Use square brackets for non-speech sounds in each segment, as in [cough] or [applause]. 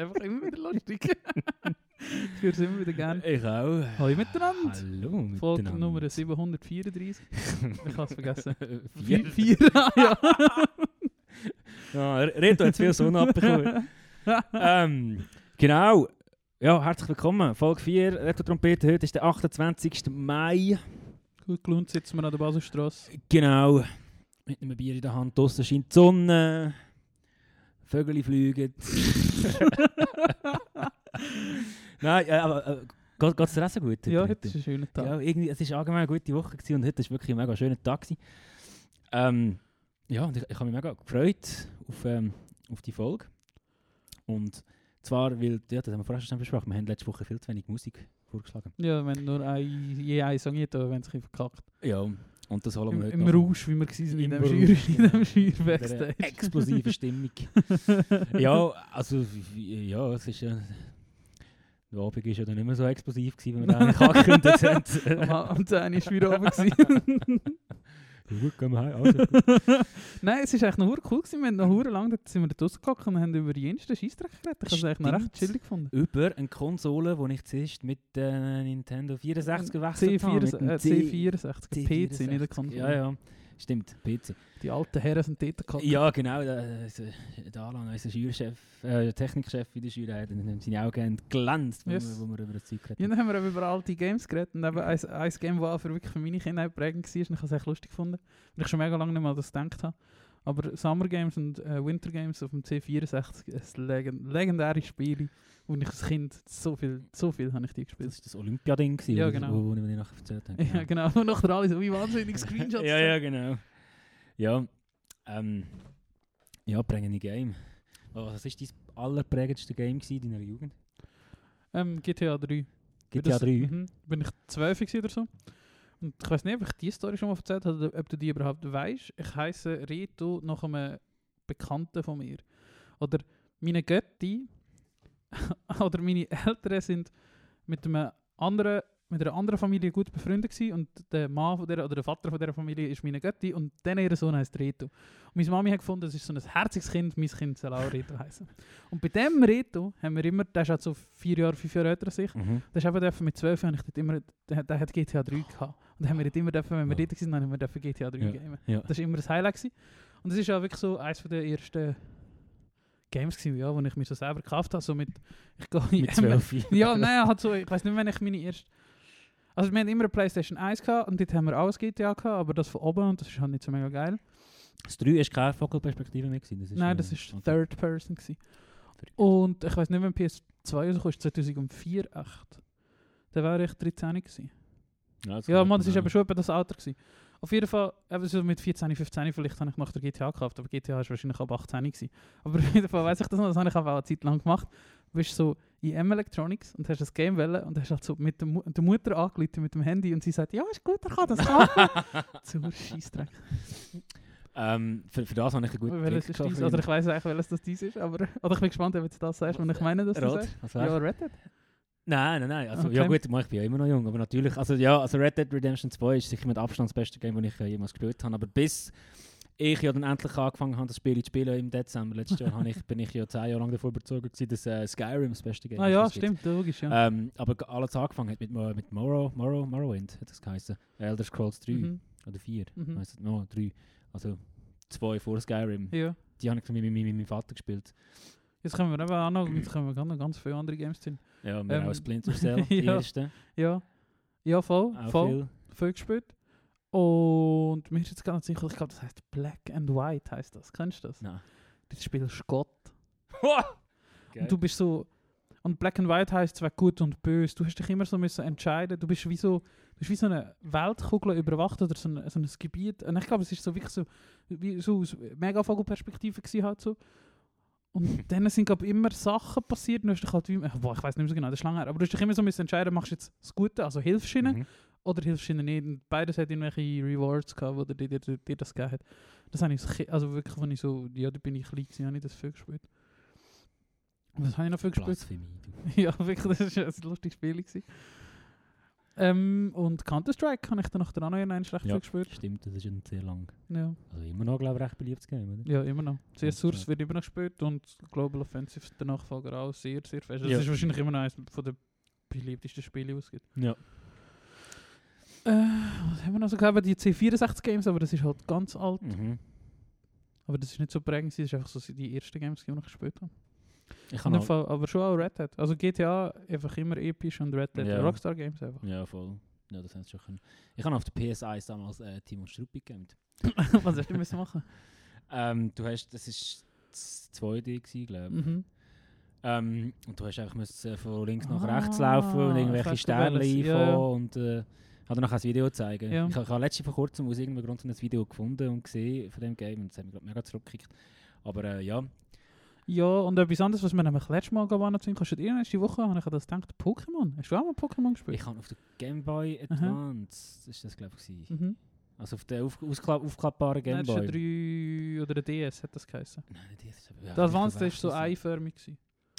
Einfach immer wieder lustig. ich höre es immer wieder gerne. Ich auch. Hallo miteinander. Hallo Folge miteinander. Nummer 734. Ich habe es vergessen. Vier. Vier, ah, ja. [laughs] Ja, Reto hat viel Sonne abbekommen. ähm, [laughs] genau. Ja, herzlich willkommen. Folge 4, Reto Trompete. Heute ist der 28. Mai. Gut gelohnt sitzen wir an der Baselstrasse. Genau. Mit einem Bier in der Hand. Draussen scheint die Sonne. Vögel fliegen. [laughs] Nein, äh, aber äh, geht es dir auch so gut? Ja, heute ist ein schöner Tag. Ja, irgendwie, es war allgemein eine gute Woche gewesen und heute war wirklich ein mega schöner Tag. gewesen. Ähm, ja, und ich, ich habe mich mega gefreut auf, ähm, auf die Folge. Und zwar, weil, ja, das haben wir vorher schon besprochen, wir haben letzte Woche viel zu wenig Musik vorgeschlagen. Ja, wenn nur ein, je ein Song geht, wenn es ein verkackt. Ja, und das holen Im, wir im noch. Rausch, wie wir waren in Im dem Schür, in dem Schür In dieser Backstage. explosiven Stimmung. [laughs] ja, also, ja, es ist ja... Der Abend war ja dann nicht mehr so explosiv, gewesen, wie wir [laughs] eigentlich angekündigt haben. Am am 10 war wieder oben. [laughs] gut, gehen wir heim. Also. [laughs] Nein, es war eigentlich noch cool. Gewesen. Wir haben noch hure lang dort sind wir dort rausgehockt und haben über jensten Scheissdreck geredet. Ich habe es eigentlich noch recht chillig gefunden. über eine Konsole, die ich zuerst mit äh, Nintendo 64 gewechselt habe. C4, mit äh, dem C64, PC, nicht der Konsole. Ja, ja, stimmt, PC. Die alten Herren sind dort gehabt. Ja, genau, der, der, der Alan, unser Schülerchef, äh, der Technikchef in der Schule, hat seine Augen haben glänzt, wo, Yes. wir, wo wir über Zeug Ja, geredet dann haben wir über alte Games geredet und eben ein, ein Game, das für wirklich für meine Kinder prägend war und ich habe es echt lustig gefunden, weil ich schon mega lange nicht mal das gedacht habe. Aber Summer Games und äh, Winter Games auf dem C64, ein legend legendäres Spiel, wo ich als Kind so viel, so viel habe ich die Das gespielt. war das Olympia-Ding, gewesen, Ja, wo- genau. wo, wo ich mir nachher erzählt habe. [laughs] Ja, genau. Und nachher alle so wie wahnsinnig [laughs] Screenshots. ja, ja, genau. Ja, ähm, ja, prägende Game. Oh, was war dein allerprägendste Game in deiner Jugend? Ähm, GTA 3. GTA Das- 3? Mhm. Bin ich 12 gewesen oder so. Und ich weiß nicht, ob ich die Story schon mal erzählt habe oder ob du die überhaupt weißt. Ich heiße Reto nach einem Bekannten von mir. Oder meine Götti [laughs] oder meine Eltern sind mit einem anderen mit einer anderen Familie gut befreundet gewesen und der Mann von der, oder der Vater von dieser Familie ist meine Götti und dann ihr Sohn heißt Reto. Und meine Mami hat gefunden, das ist so ein herziges Kind, mein Kind soll auch Reto heißen. Und bei dem Reto haben wir immer, der ist halt so vier Jahre, fünf Jahre älter als ich, Mhm. das ist eben mit 12 habe ich dort immer, der, der hat GTA 3 gehabt. Und dann haben wir dort immer dürfen, wenn wir Ja. dort waren, haben wir GTA 3 Ja. gamen. Ja. Das war immer das Highlight. Gewesen. Und das ist ja wirklich so eines der ersten Games gewesen, ja, wo ich mir so selber gekauft habe. So mit, ich gehe Mit 12. Ja, nein, halt so, ich weiß nicht, wenn ich meine erste... Also wir hatten immer eine Playstation 1 gehabt und dort haben wir alles GTA gehabt, aber das von oben und das ist halt nicht so mega geil. Das 3 war keine Vogelperspektive mehr. Gewesen. Das ist, nein, das okay. Third Person gewesen. Und ich weiß nicht, wenn PS2 rausgekommen ist, 2004, echt. Da war ich 13 gewesen. Ja, das Ja, Mann, das man war eben schon etwa das Alter. Gewesen. Auf jeden Fall, eben so mit 14, 15 vielleicht habe ich nach der GTA gekauft, aber GTA war wahrscheinlich ab 18 gewesen. Aber [laughs] auf jeden Fall weiss ich das noch, das habe ich auch eine Zeit lang gemacht. Du bist so in M Electronics und hast das Game wollen und hast halt so mit der, Mu der Mutter angerufen mit dem Handy und sie sagt, ja, ist gut, er kann das machen. [laughs] Zu Scheissdreck. Ähm, für, für das habe ich einen guten Trick ist dies? Oder ich weiss eigentlich, welches das dies ist, aber oder ich bin gespannt, ob du das sagst, wenn ich meine, dass du Rot, sagst. was Ja? Red Dead. Nein, nein, nein. Also, Okay. Ja gut, ich bin ja immer noch jung, aber natürlich, also ja, also Red Dead Redemption 2 ist sicher mit Abstand das beste Game, das ich äh, jemals gespielt habe, aber bis ich ja dann endlich angefangen habe, das Spiel zu spielen im Dezember letztes Jahr, ich, [laughs] bin ich ja zehn Jahre lang davor überzeugt gewesen, dass äh, Skyrim das beste Game Ah ist, ja, es gibt. stimmt, logisch, ja. Ähm, aber alles angefangen hat mit, mit Morrow, Morrow, Morrowind, hat das geheißen. Elder Scrolls 3 Mhm. oder 4, Mhm. heisst es? No, 3. Also zwei vor Skyrim. Ja. Die habe ich mit meinem Vater gespielt. Jetzt können wir eben auch noch, jetzt [clears throat] können wir noch ganz viele andere Games drin. Ja, wir Ähm, auch [laughs] Splinter Cell, die ja. erste. Ja, ja voll, Auch voll, viel. viel gespielt. Und mir ist jetzt gar nicht sicher, ich glaube, das heißt Black and White, heißt das. Kennst du das? Nein. Das spielst Gott. Und du bist so. Und Black and White heißt zwar gut und böse. Du hast dich immer so müssen entscheiden. Du bist wie so. Das ist wie so eine Weltkugel überwacht oder so ein, so ein Gebiet. Und ich glaube, es ist so wirklich so, wie so aus Megavogelperspektive gewesen halt so. Und dann sind glaube immer Sachen passiert. Und du hast dich halt wie, boah, ich weiß nicht mehr so genau, das ist lange her. Aber du hast dich immer so müssen entscheiden, machst du jetzt das Gute, also hilfst ihnen, Mhm. oder hilfst ihnen nicht. Und beides hat irgendwelche Rewards gehabt, wo dir, dir, dir, das gegeben hat. Das habe ich, also wirklich, wenn ich so, ja, da bin ich klein gewesen, habe ich das viel gespielt. Was habe ich noch viel gespielt? Blasphemie. [laughs] Ja, wirklich, das war ein lustiges Spiel. Gewesen. Ähm, und Counter-Strike habe ich dann dran noch schlecht Ja. viel gespielt. Stimmt, das ist ein sehr lang. Ja. Also immer noch, glaube ich, recht beliebtes Game, oder? ja, immer noch. CS Source wird immer noch gespielt und Global Offensive, der Nachfolger auch, sehr, sehr fest. Das Ja. ist wahrscheinlich immer noch eines von der beliebtesten Spiele, die es gibt. Ja. Äh, was haben wir noch so gehabt? Die C64-Games, aber das ist halt ganz alt. Mhm. Aber das ist nicht so prägend, das ist einfach so die ersten Games, die wir noch gespielt haben. Ich kann Fall, aber schon auch Red Hat. Also GTA einfach immer episch und Red Hat Ja. Rockstar Games einfach. Ja, voll. Ja, das haben sie schon können. Ich habe auf der PS1 damals äh, Timon Struppi gegamed. [laughs] was hast du müssen machen? [laughs] Ähm, du hast, das ist das 2D gewesen, glaube ich. Mhm. Ähm, und du hast einfach müssen, äh, von links nach Ah, rechts laufen und irgendwelche Sterne einfahren ja, und äh, habe noch ein Video zeigen. Ja. Ich, ich habe letztens vor kurzem aus irgendeinem Grund ein Video gefunden und gesehen von dem Game und das hat mich glaub, mega zurückgekickt. Aber äh, ja, Ja, und etwas anderes, was wir nämlich letztes Mal gewonnen haben, kannst du dir die Woche habe ich das gedacht, Pokémon. Hast du auch mal Pokémon gespielt? ich habe auf der Game Boy Advance, ist das glaube ich. Mhm. also auf der auf, aufklappbaren Game Nein, Boy. ist ein 3 oder ein DS hat das geheißen. Nein, die ist, ja, der vielleicht ist so eiförmig. Gewesen.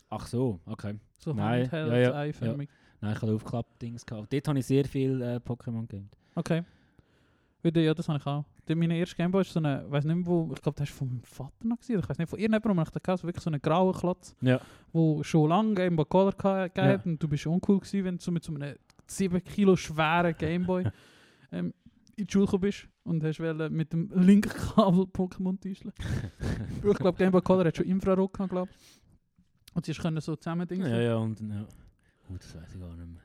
Ach so, okay. So Nein, Handheld, ja, ja, eiförmig. Nein, ich hatte Aufklapp-Dings gehabt. Dort habe ich sehr viel äh, Pokémon gegamed. Okay. Wieder, ja, das habe ich auch. Der, meine erste Gameboy ist so eine, weiß nicht mehr wo, ich glaube, das ist von meinem Vater noch oder ich weiß nicht, von irgendjemandem habe ich gehabt, so wirklich so einen grauen Klotz, Ja. wo schon lange Gameboy Color gegeben Ja. und du bist uncool gewesen, wenn du so mit so einem 7 Kilo schweren Gameboy [laughs] ähm, in die Schule gekommen bist und hast mit dem linken Kabel Pokémon täuschen. [laughs] ich glaube, Gameboy Color hat schon Infrarot gehabt, glaube Und sie können so zusammen Dinge. ja, ja, und ja. Gut, das weiß ich gar nicht mehr.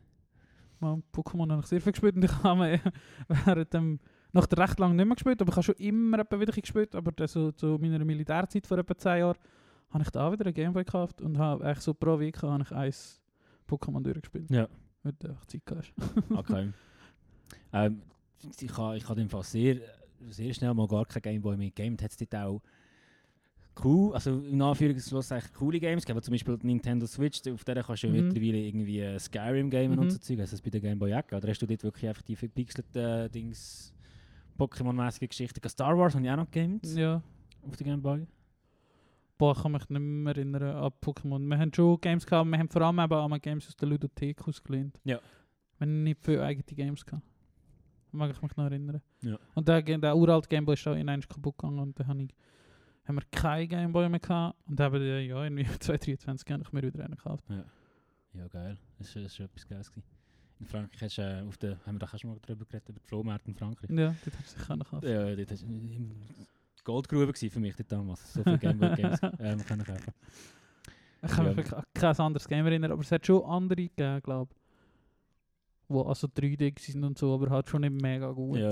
Mal Pokémon habe ich sehr viel gespielt und ich habe [laughs] während dem, nach der recht lang nicht mehr gespielt, aber ich habe schon immer wieder gespielt, aber dann so zu meiner Militärzeit vor etwa 10 Jahren habe ich da auch wieder einen Gameboy gekauft und habe eigentlich so pro Week habe ich eins Pokémon durchgespielt. Ja. Weil du einfach Zeit hast. [laughs] Okay. ähm, ich habe ich ha Fall sehr, sehr schnell mal gar kein Gameboy mehr gegamed. Hat es dort auch cool, also in Anführungszeichen coole Games gegeben, zum Beispiel die Nintendo Switch, auf der kannst du ja Mhm. mittlerweile irgendwie Skyrim gamen und Mhm. so Zeug. Hast du das bei der Gameboy auch gehabt? Oder hast du dort wirklich einfach die verpixelten äh, Dings, Pokémon-mäßige Geschichten? Star Wars habe ich auch noch gegamed Ja. auf der Gameboy. Boah, ich kann mich nicht mehr erinnern an Pokémon. Wir haben schon Games gehabt, wir haben vor allem eben auch Games aus der Ludothek ausgelehnt. Ja. Wir haben nicht viele eigene Games gehabt. Mag ich mich noch erinnern. Ja. Und der, der uralte Gameboy ist auch in eins kaputt gegangen und dann habe ich, haben wir keinen Gameboy mehr gehabt. Und dann haben wir, ja, irgendwie 2023 habe ich mir wieder einen gekauft. Ja, geil. Das war schon etwas Geiles. gewesen. In Frankreich hast du äh, auf der, haben wir da schon mal drüber geredet, über die Flohmärkte in Frankreich. Ja, das habe ich sicher noch gekauft. Ja, das war Goldgrube gewesen für mich dort damals. So viele Gameboy Games ähm, können kaufen. Ich kann mich Ja. wirklich an kein anderes Game erinnern, aber es hat schon andere gegeben, glaube ich. Wo also 3D sind und so, aber halt schon nicht mega gut. Ja.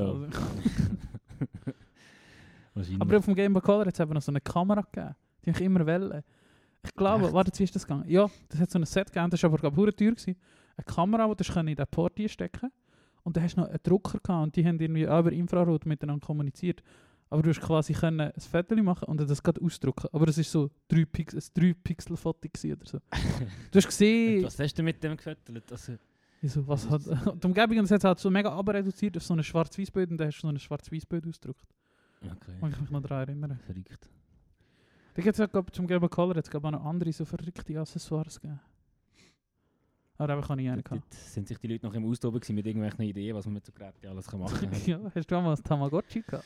Also. Aber auf dem Game Boy Color hat es eben noch so eine Kamera gegeben. Die ich immer wollen. Ich glaube, Echt? warte, wie ist das gegangen? Ja, das hat so ein Set gegeben, das war aber glaube ich teuer. Gewesen. Eine Kamera, die du in den Port stecken Und dann hast du noch einen Drucker gehabt und die haben irgendwie auch über Infrarot miteinander kommuniziert. Aber du hast quasi können ein Foto machen und das gerade ausdrucken. Aber das ist so 3 Pix ein 3 Pixel Foto gewesen oder so. [laughs] Du hast Und gesehen, was hast du mit dem gefüttert? Also, so, was [laughs] hat, die Umgebung hat halt so mega abreduziert auf so ein schwarz-weiß-Bild und dann hast du so ein schwarz-weiß-Bild ausgedruckt. okay, Kann ich mich noch daran erinnern. verrückt. Da gibt es ja glaub, zum Boy Color jetzt auch noch andere so verrückte Accessoires gegeben. Aber eben kann ich einen gehabt. sind sich die Leute noch im Austoben mit irgendwelchen Ideen, was man mit so Geräten alles kann machen [laughs] kann. ja, hast du auch mal ein Tamagotchi gehabt?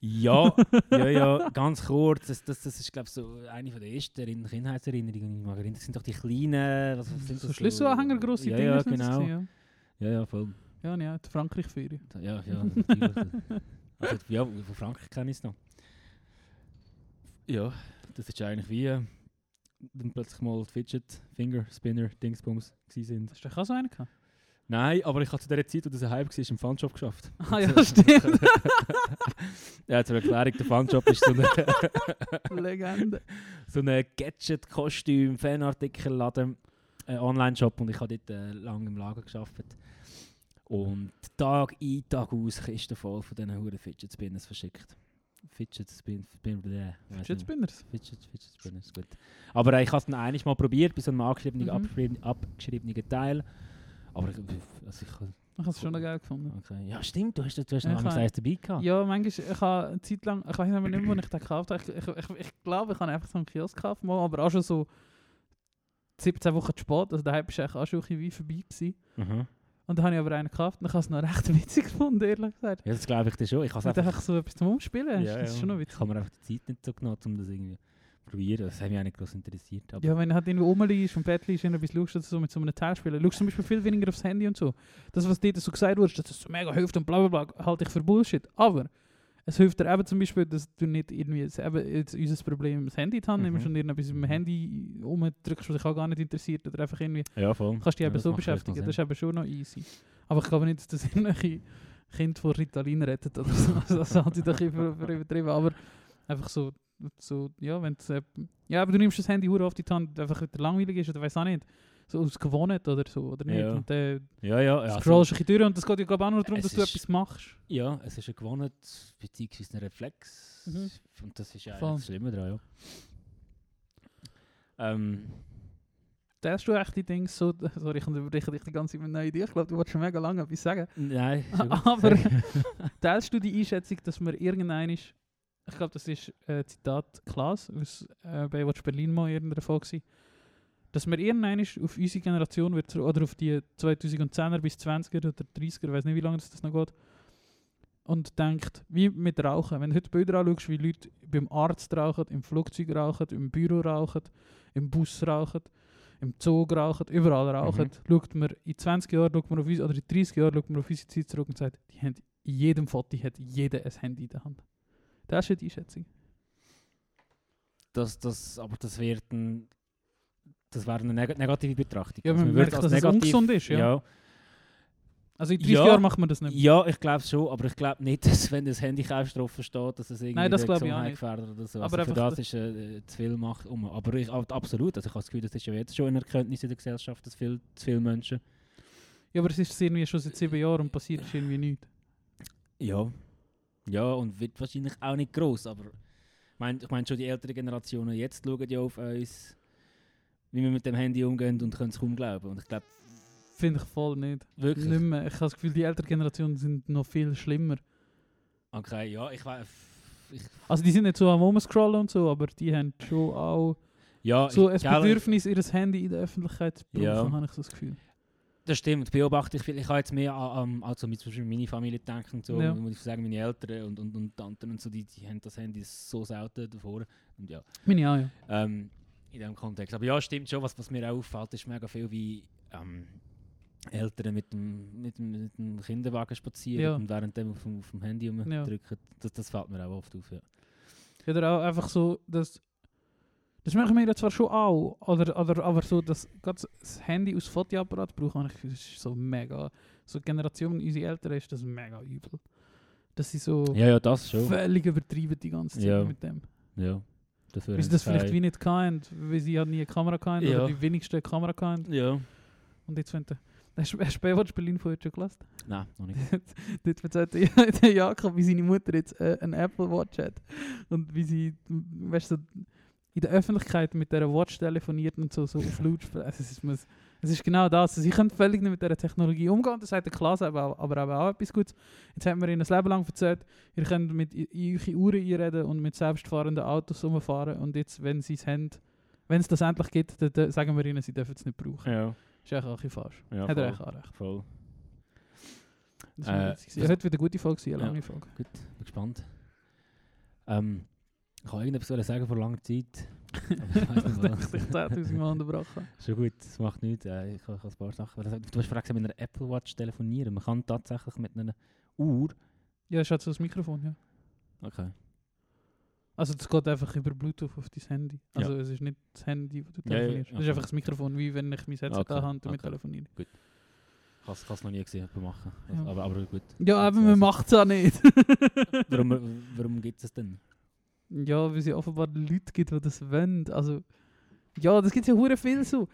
ja, [laughs] ja, ja, ganz kurz. Das, das, das ist, glaube ich, so eine von der ersten Erinner- Kindheitserinnerungen. die ich erinnern. Das sind doch die kleinen... Was, was sind So das Schlüsselanhänger, grosse ja, Dinger Ja, genau. gewesen, Ja, ja, voll. Ja, ja, ja die Frankreich-Ferien. Ja, ja, [laughs] also, ja, von Frankreich kenne ich es noch. Ja, das ist eigentlich wie äh, dann plötzlich mal Fidget Finger Spinner Dingsbums sind. Hast du auch so einen gehabt? Nein, aber ich habe zu dieser Zeit, wo das ein Hype war, im Funshop geschafft. Ah ja, [laughs] stimmt. [laughs] ja, zur Erklärung, der Funshop ist so ein [laughs] Legende. so ein Gadget-Kostüm, Fanartikelladen, äh, Online-Shop und ich habe dort äh, lange im Lager geschafft. Und Tag ein, Tag aus Kisten voll von diesen Huren Fidget Spinners verschickt. Fidget Spin, Spin, bleh, weiss Fidget. Spinners. Fidget, Fidget Spinners, gut. Aber äh, ich habe es dann eigentlich mal probiert, bei so einem angeschriebenen, Mhm. abgeschriebenen, abgeschriebenen Teil. Aber ich, also ich, Ich habe es schon noch geil gefunden. okay. Ja, stimmt, du hast, du hast noch ich eins dabei gehabt. Ja, manchmal, ich habe eine Zeit lang, ich weiß aber nicht mehr, wo ich den gekauft habe. Ich, ich, ich, ich glaube, ich habe einfach so einen Kiosk gekauft, mal, aber auch schon so 17 Wochen zu spät. Also daheim war eigentlich auch schon ein bisschen wie vorbei. Gewesen. Mhm. Und dann habe ich aber einen gekauft und ich habe es noch recht witzig [laughs] gefunden, ehrlich gesagt. Ja, das glaube ich dir schon. Ich habe Und einfach so etwas zum Umspielen, ja, das ist schon noch Ich witzig. habe mir einfach die Zeit nicht so genommen, um das irgendwie zu probieren. Das hat mich auch nicht groß interessiert. Aber Ja, wenn du halt irgendwo rumliegst und im Bett liegst und etwas schaust, oder so mit so einem Teil spielen, schaust du zum Beispiel viel weniger aufs Handy und so. Das, was dir so gesagt wurde, dass es so mega hilft und bla bla bla, halte ich für Bullshit. Aber es hilft dir eben zum Beispiel, dass du nicht irgendwie das- eben jetzt unser Problem das Handy in die Hand Mhm. nimmst und irgendetwas mit dem Handy rumdrückst, was dich auch gar nicht interessiert oder einfach irgendwie ja, voll. kannst dich Ja, eben so beschäftigen. Das ist eben schon noch easy. Aber ich glaube nicht, dass das [laughs] irgendwelche Kind vor Ritalin rettet oder so. Also [laughs] das halte ich doch [laughs] übertrieben. Aber einfach so, so ja, wenn äh, ja, aber du nimmst das Handy hure auf die Hand, einfach wieder langweilig ist oder weiß auch nicht. So aus Gewohnheit oder so, oder nicht? Ja. Und dann Ja, ja. ja scrollst du ein bisschen durch und das geht ja glaube auch nur darum, Es dass du etwas machst. Ja, es ist ein Gewohnheit, beziehungsweise ein Reflex. Mhm. Und das ist ja das Schlimme daran, ja. Ähm, Teilst du echt die Dinge so, [laughs] sorry, ich unterbreche dich die ganze Zeit mit einer Idee, ich glaube, du wolltest schon mega lange etwas sagen. nein. [laughs] Aber-. [laughs] Teilst du die Einschätzung, dass wir irgendein ist, ich glaube, das ist äh, Zitat Klaas aus äh, bei Watch Berlin mal in irgendeiner Folge, dass wir irgendein auf unsere Generation wird, oder auf die 2010er bis 20er oder 30er, ich weiß nicht, wie lange das, das noch geht, und denkt, wie mit Rauchen. Wenn du heute Bilder anschaust, wie Leute beim Arzt rauchen, im Flugzeug rauchen, im Büro rauchen, im Bus rauchen, im Zug rauchen, überall rauchen, schaut man in 20 Jahren schaut man auf uns, oder in 30 Jahren schaut man auf unsere Zeit zurück und sagt, die haben in jedem Foto hat jeder ein Handy in der Hand. Das ist ja die Einschätzung. das, das, aber das wird ein, das wäre eine neg negative Betrachtung. Ja, Also man würde merkt, dass es ungesund ist, ja. ja. Also in 30 Ja. Jahren macht man das nicht mehr. Ja, ich glaube schon, aber ich glaube nicht, [laughs] dass wenn das Handy drauf steht, dass es irgendwie Nein, das Gesundheit gefährdet oder so. Aber also für einfach das ist äh, zu viel Macht um. Aber ich, ab- absolut, also ich habe das Gefühl, das ist ja jetzt schon eine Erkenntnis in der Gesellschaft, dass viel, zu viele Menschen... Ja, aber es ist irgendwie schon seit sieben Jahren und passiert ist irgendwie nichts. Ja. Ja, und wird wahrscheinlich auch nicht groß, aber ich meine ich mein, schon die älteren Generationen jetzt schauen ja auf uns, wie wir mit dem Handy umgehen und können es kaum glauben. Und ich glaube Finde ich voll nicht. wirklich... Nicht mehr. Ich habe das Gefühl, die ältere Generationen sind noch viel schlimmer. Okay, ja, ich weiß... Also die sind nicht so am Rumscrollen und so, aber die haben schon auch ja, so ein ich, gell, Bedürfnis, ihr Handy in der Öffentlichkeit zu brauchen, Ja. habe ich so das Gefühl. Das stimmt, beobachte ich viel. Ich habe jetzt mehr an, an also mit zum Beispiel meine Familie denken und so, Ja. muss ich sagen, meine Eltern und, und, und Tanten und so, die, die haben das Handy so selten davor. Und ja, Meine auch, ja. ähm, in diesem Kontext. Aber ja, stimmt schon, was, was mir auch auffällt, ist mega viel wie ähm, Eltern mit dem, mit, dem, mit dem Kinderwagen spazieren Ja. und während dem auf, dem- auf dem Handy rumdrücken. Das, das fällt mir auch oft auf, ja. Ja, oder auch einfach so, dass. Das machen wir ja zwar schon auch, oder, oder, aber so, dass das Handy als Fotoapparat brauchen, das ist so mega. So Generation unserer Eltern ist das mega übel. Dass sie so Ja, ja, das schon. völlig übertrieben die ganze Zeit Ja. mit dem. Ja. Dafür Weil sie das vielleicht wie nicht hatten, weil sie halt nie eine Kamera hatten Ja. oder die wenigsten eine Kamera hatten. Ja. Und jetzt finden. Hast du Baywatch Berlin vorher schon gelassen? Nein, noch nicht. [laughs] Dort erzählt [laughs] der Jakob, wie seine Mutter jetzt äh, eine Apple Watch hat. Und wie sie, weißt du, so in der Öffentlichkeit mit dieser Watch telefoniert und so, so auf Lautsprecher. Also es, ist, muss- es ist genau das. Also sie können völlig nicht mit dieser Technologie umgehen. Das sagt der Klaas aber, auch- aber eben auch etwas Gutes. Jetzt haben wir ihnen ein Leben lang erzählt, ihr könnt mit i- in eure Uhren einreden und mit selbstfahrenden Autos rumfahren. Und jetzt, wenn sie es haben, wenn es das endlich gibt, dann, dann sagen wir ihnen, sie dürfen es nicht brauchen. Ja, ist eigentlich auch ein bisschen falsch. ja Hat er eigentlich auch recht. voll. Das Äh, war das- Heute wieder eine gute Folge, eine Ja. lange Folge. Gut, bin gespannt. Ähm, ich wollte irgendetwas sagen vor langer Zeit. Ich ich dich 10.000 Mal unterbrochen. [laughs] Schon gut, das macht nichts. Äh, ich ich habe ein paar Sachen. Du hast gesagt, mit einer Apple Watch telefonieren. Man kann tatsächlich mit einer Uhr. Ja, ist halt so das Mikrofon, ja. Okay. Also das geht einfach über Bluetooth auf dein Handy. Ja. Also es ist nicht das Handy, das du Ja, ja, telefonierst. Das ist okay. einfach das Mikrofon, wie wenn ich mein Headset Okay, da habe und damit okay. telefoniere. Ich habe es noch nie gesehen, machen. Ja. Aber, aber gut. Ja, aber man ich. macht es auch nicht. [laughs] Warum, [laughs] warum gibt es denn? Ja, weil es ja offenbar Leute gibt, die das wollen. Also, ja, das gibt ja hure viel so.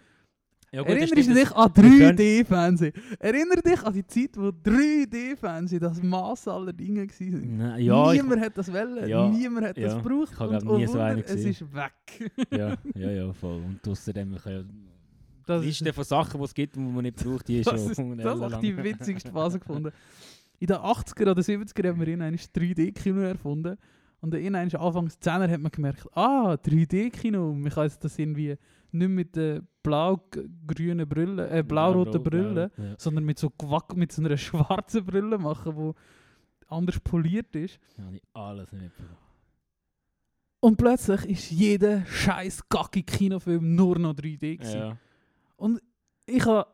Ja, gut, das Erinnerst du dich das- an wir können- 3D-Fernsehen? Erinner dich an die Zeit, wo 3D-Fernsehen das Maß aller Dinge war. Nein, ja, Niemand hat das wollen, Ja, niemand hat das ja. gebraucht. Ich und nie oh so einen Wunder, es gesehen. ist weg. ja, [laughs] ja, ja, voll. Und außerdem, ich ja Das die ist, Liste von Sachen, die es gibt, die man nicht braucht, die ist das schon ist, [laughs] das unendlich ist die witzigste Phase gefunden. In den 80er oder 70er haben wir in ein 3D-Kino erfunden. Und in einem Anfangs 10er hat man gemerkt, ah, 3D-Kino, man kann jetzt das irgendwie nicht mit den blau-grünen Brillen, äh, blau-roten Brillen, Ja. sondern mit so, gewack- mit so einer [laughs] schwarzen Brille machen, die anders poliert ist. Ja, ich alles nicht mitbekommen. Und plötzlich ist jeder scheiß gacki Kinofilm nur noch 3D gewesen. Ja. Und ich habe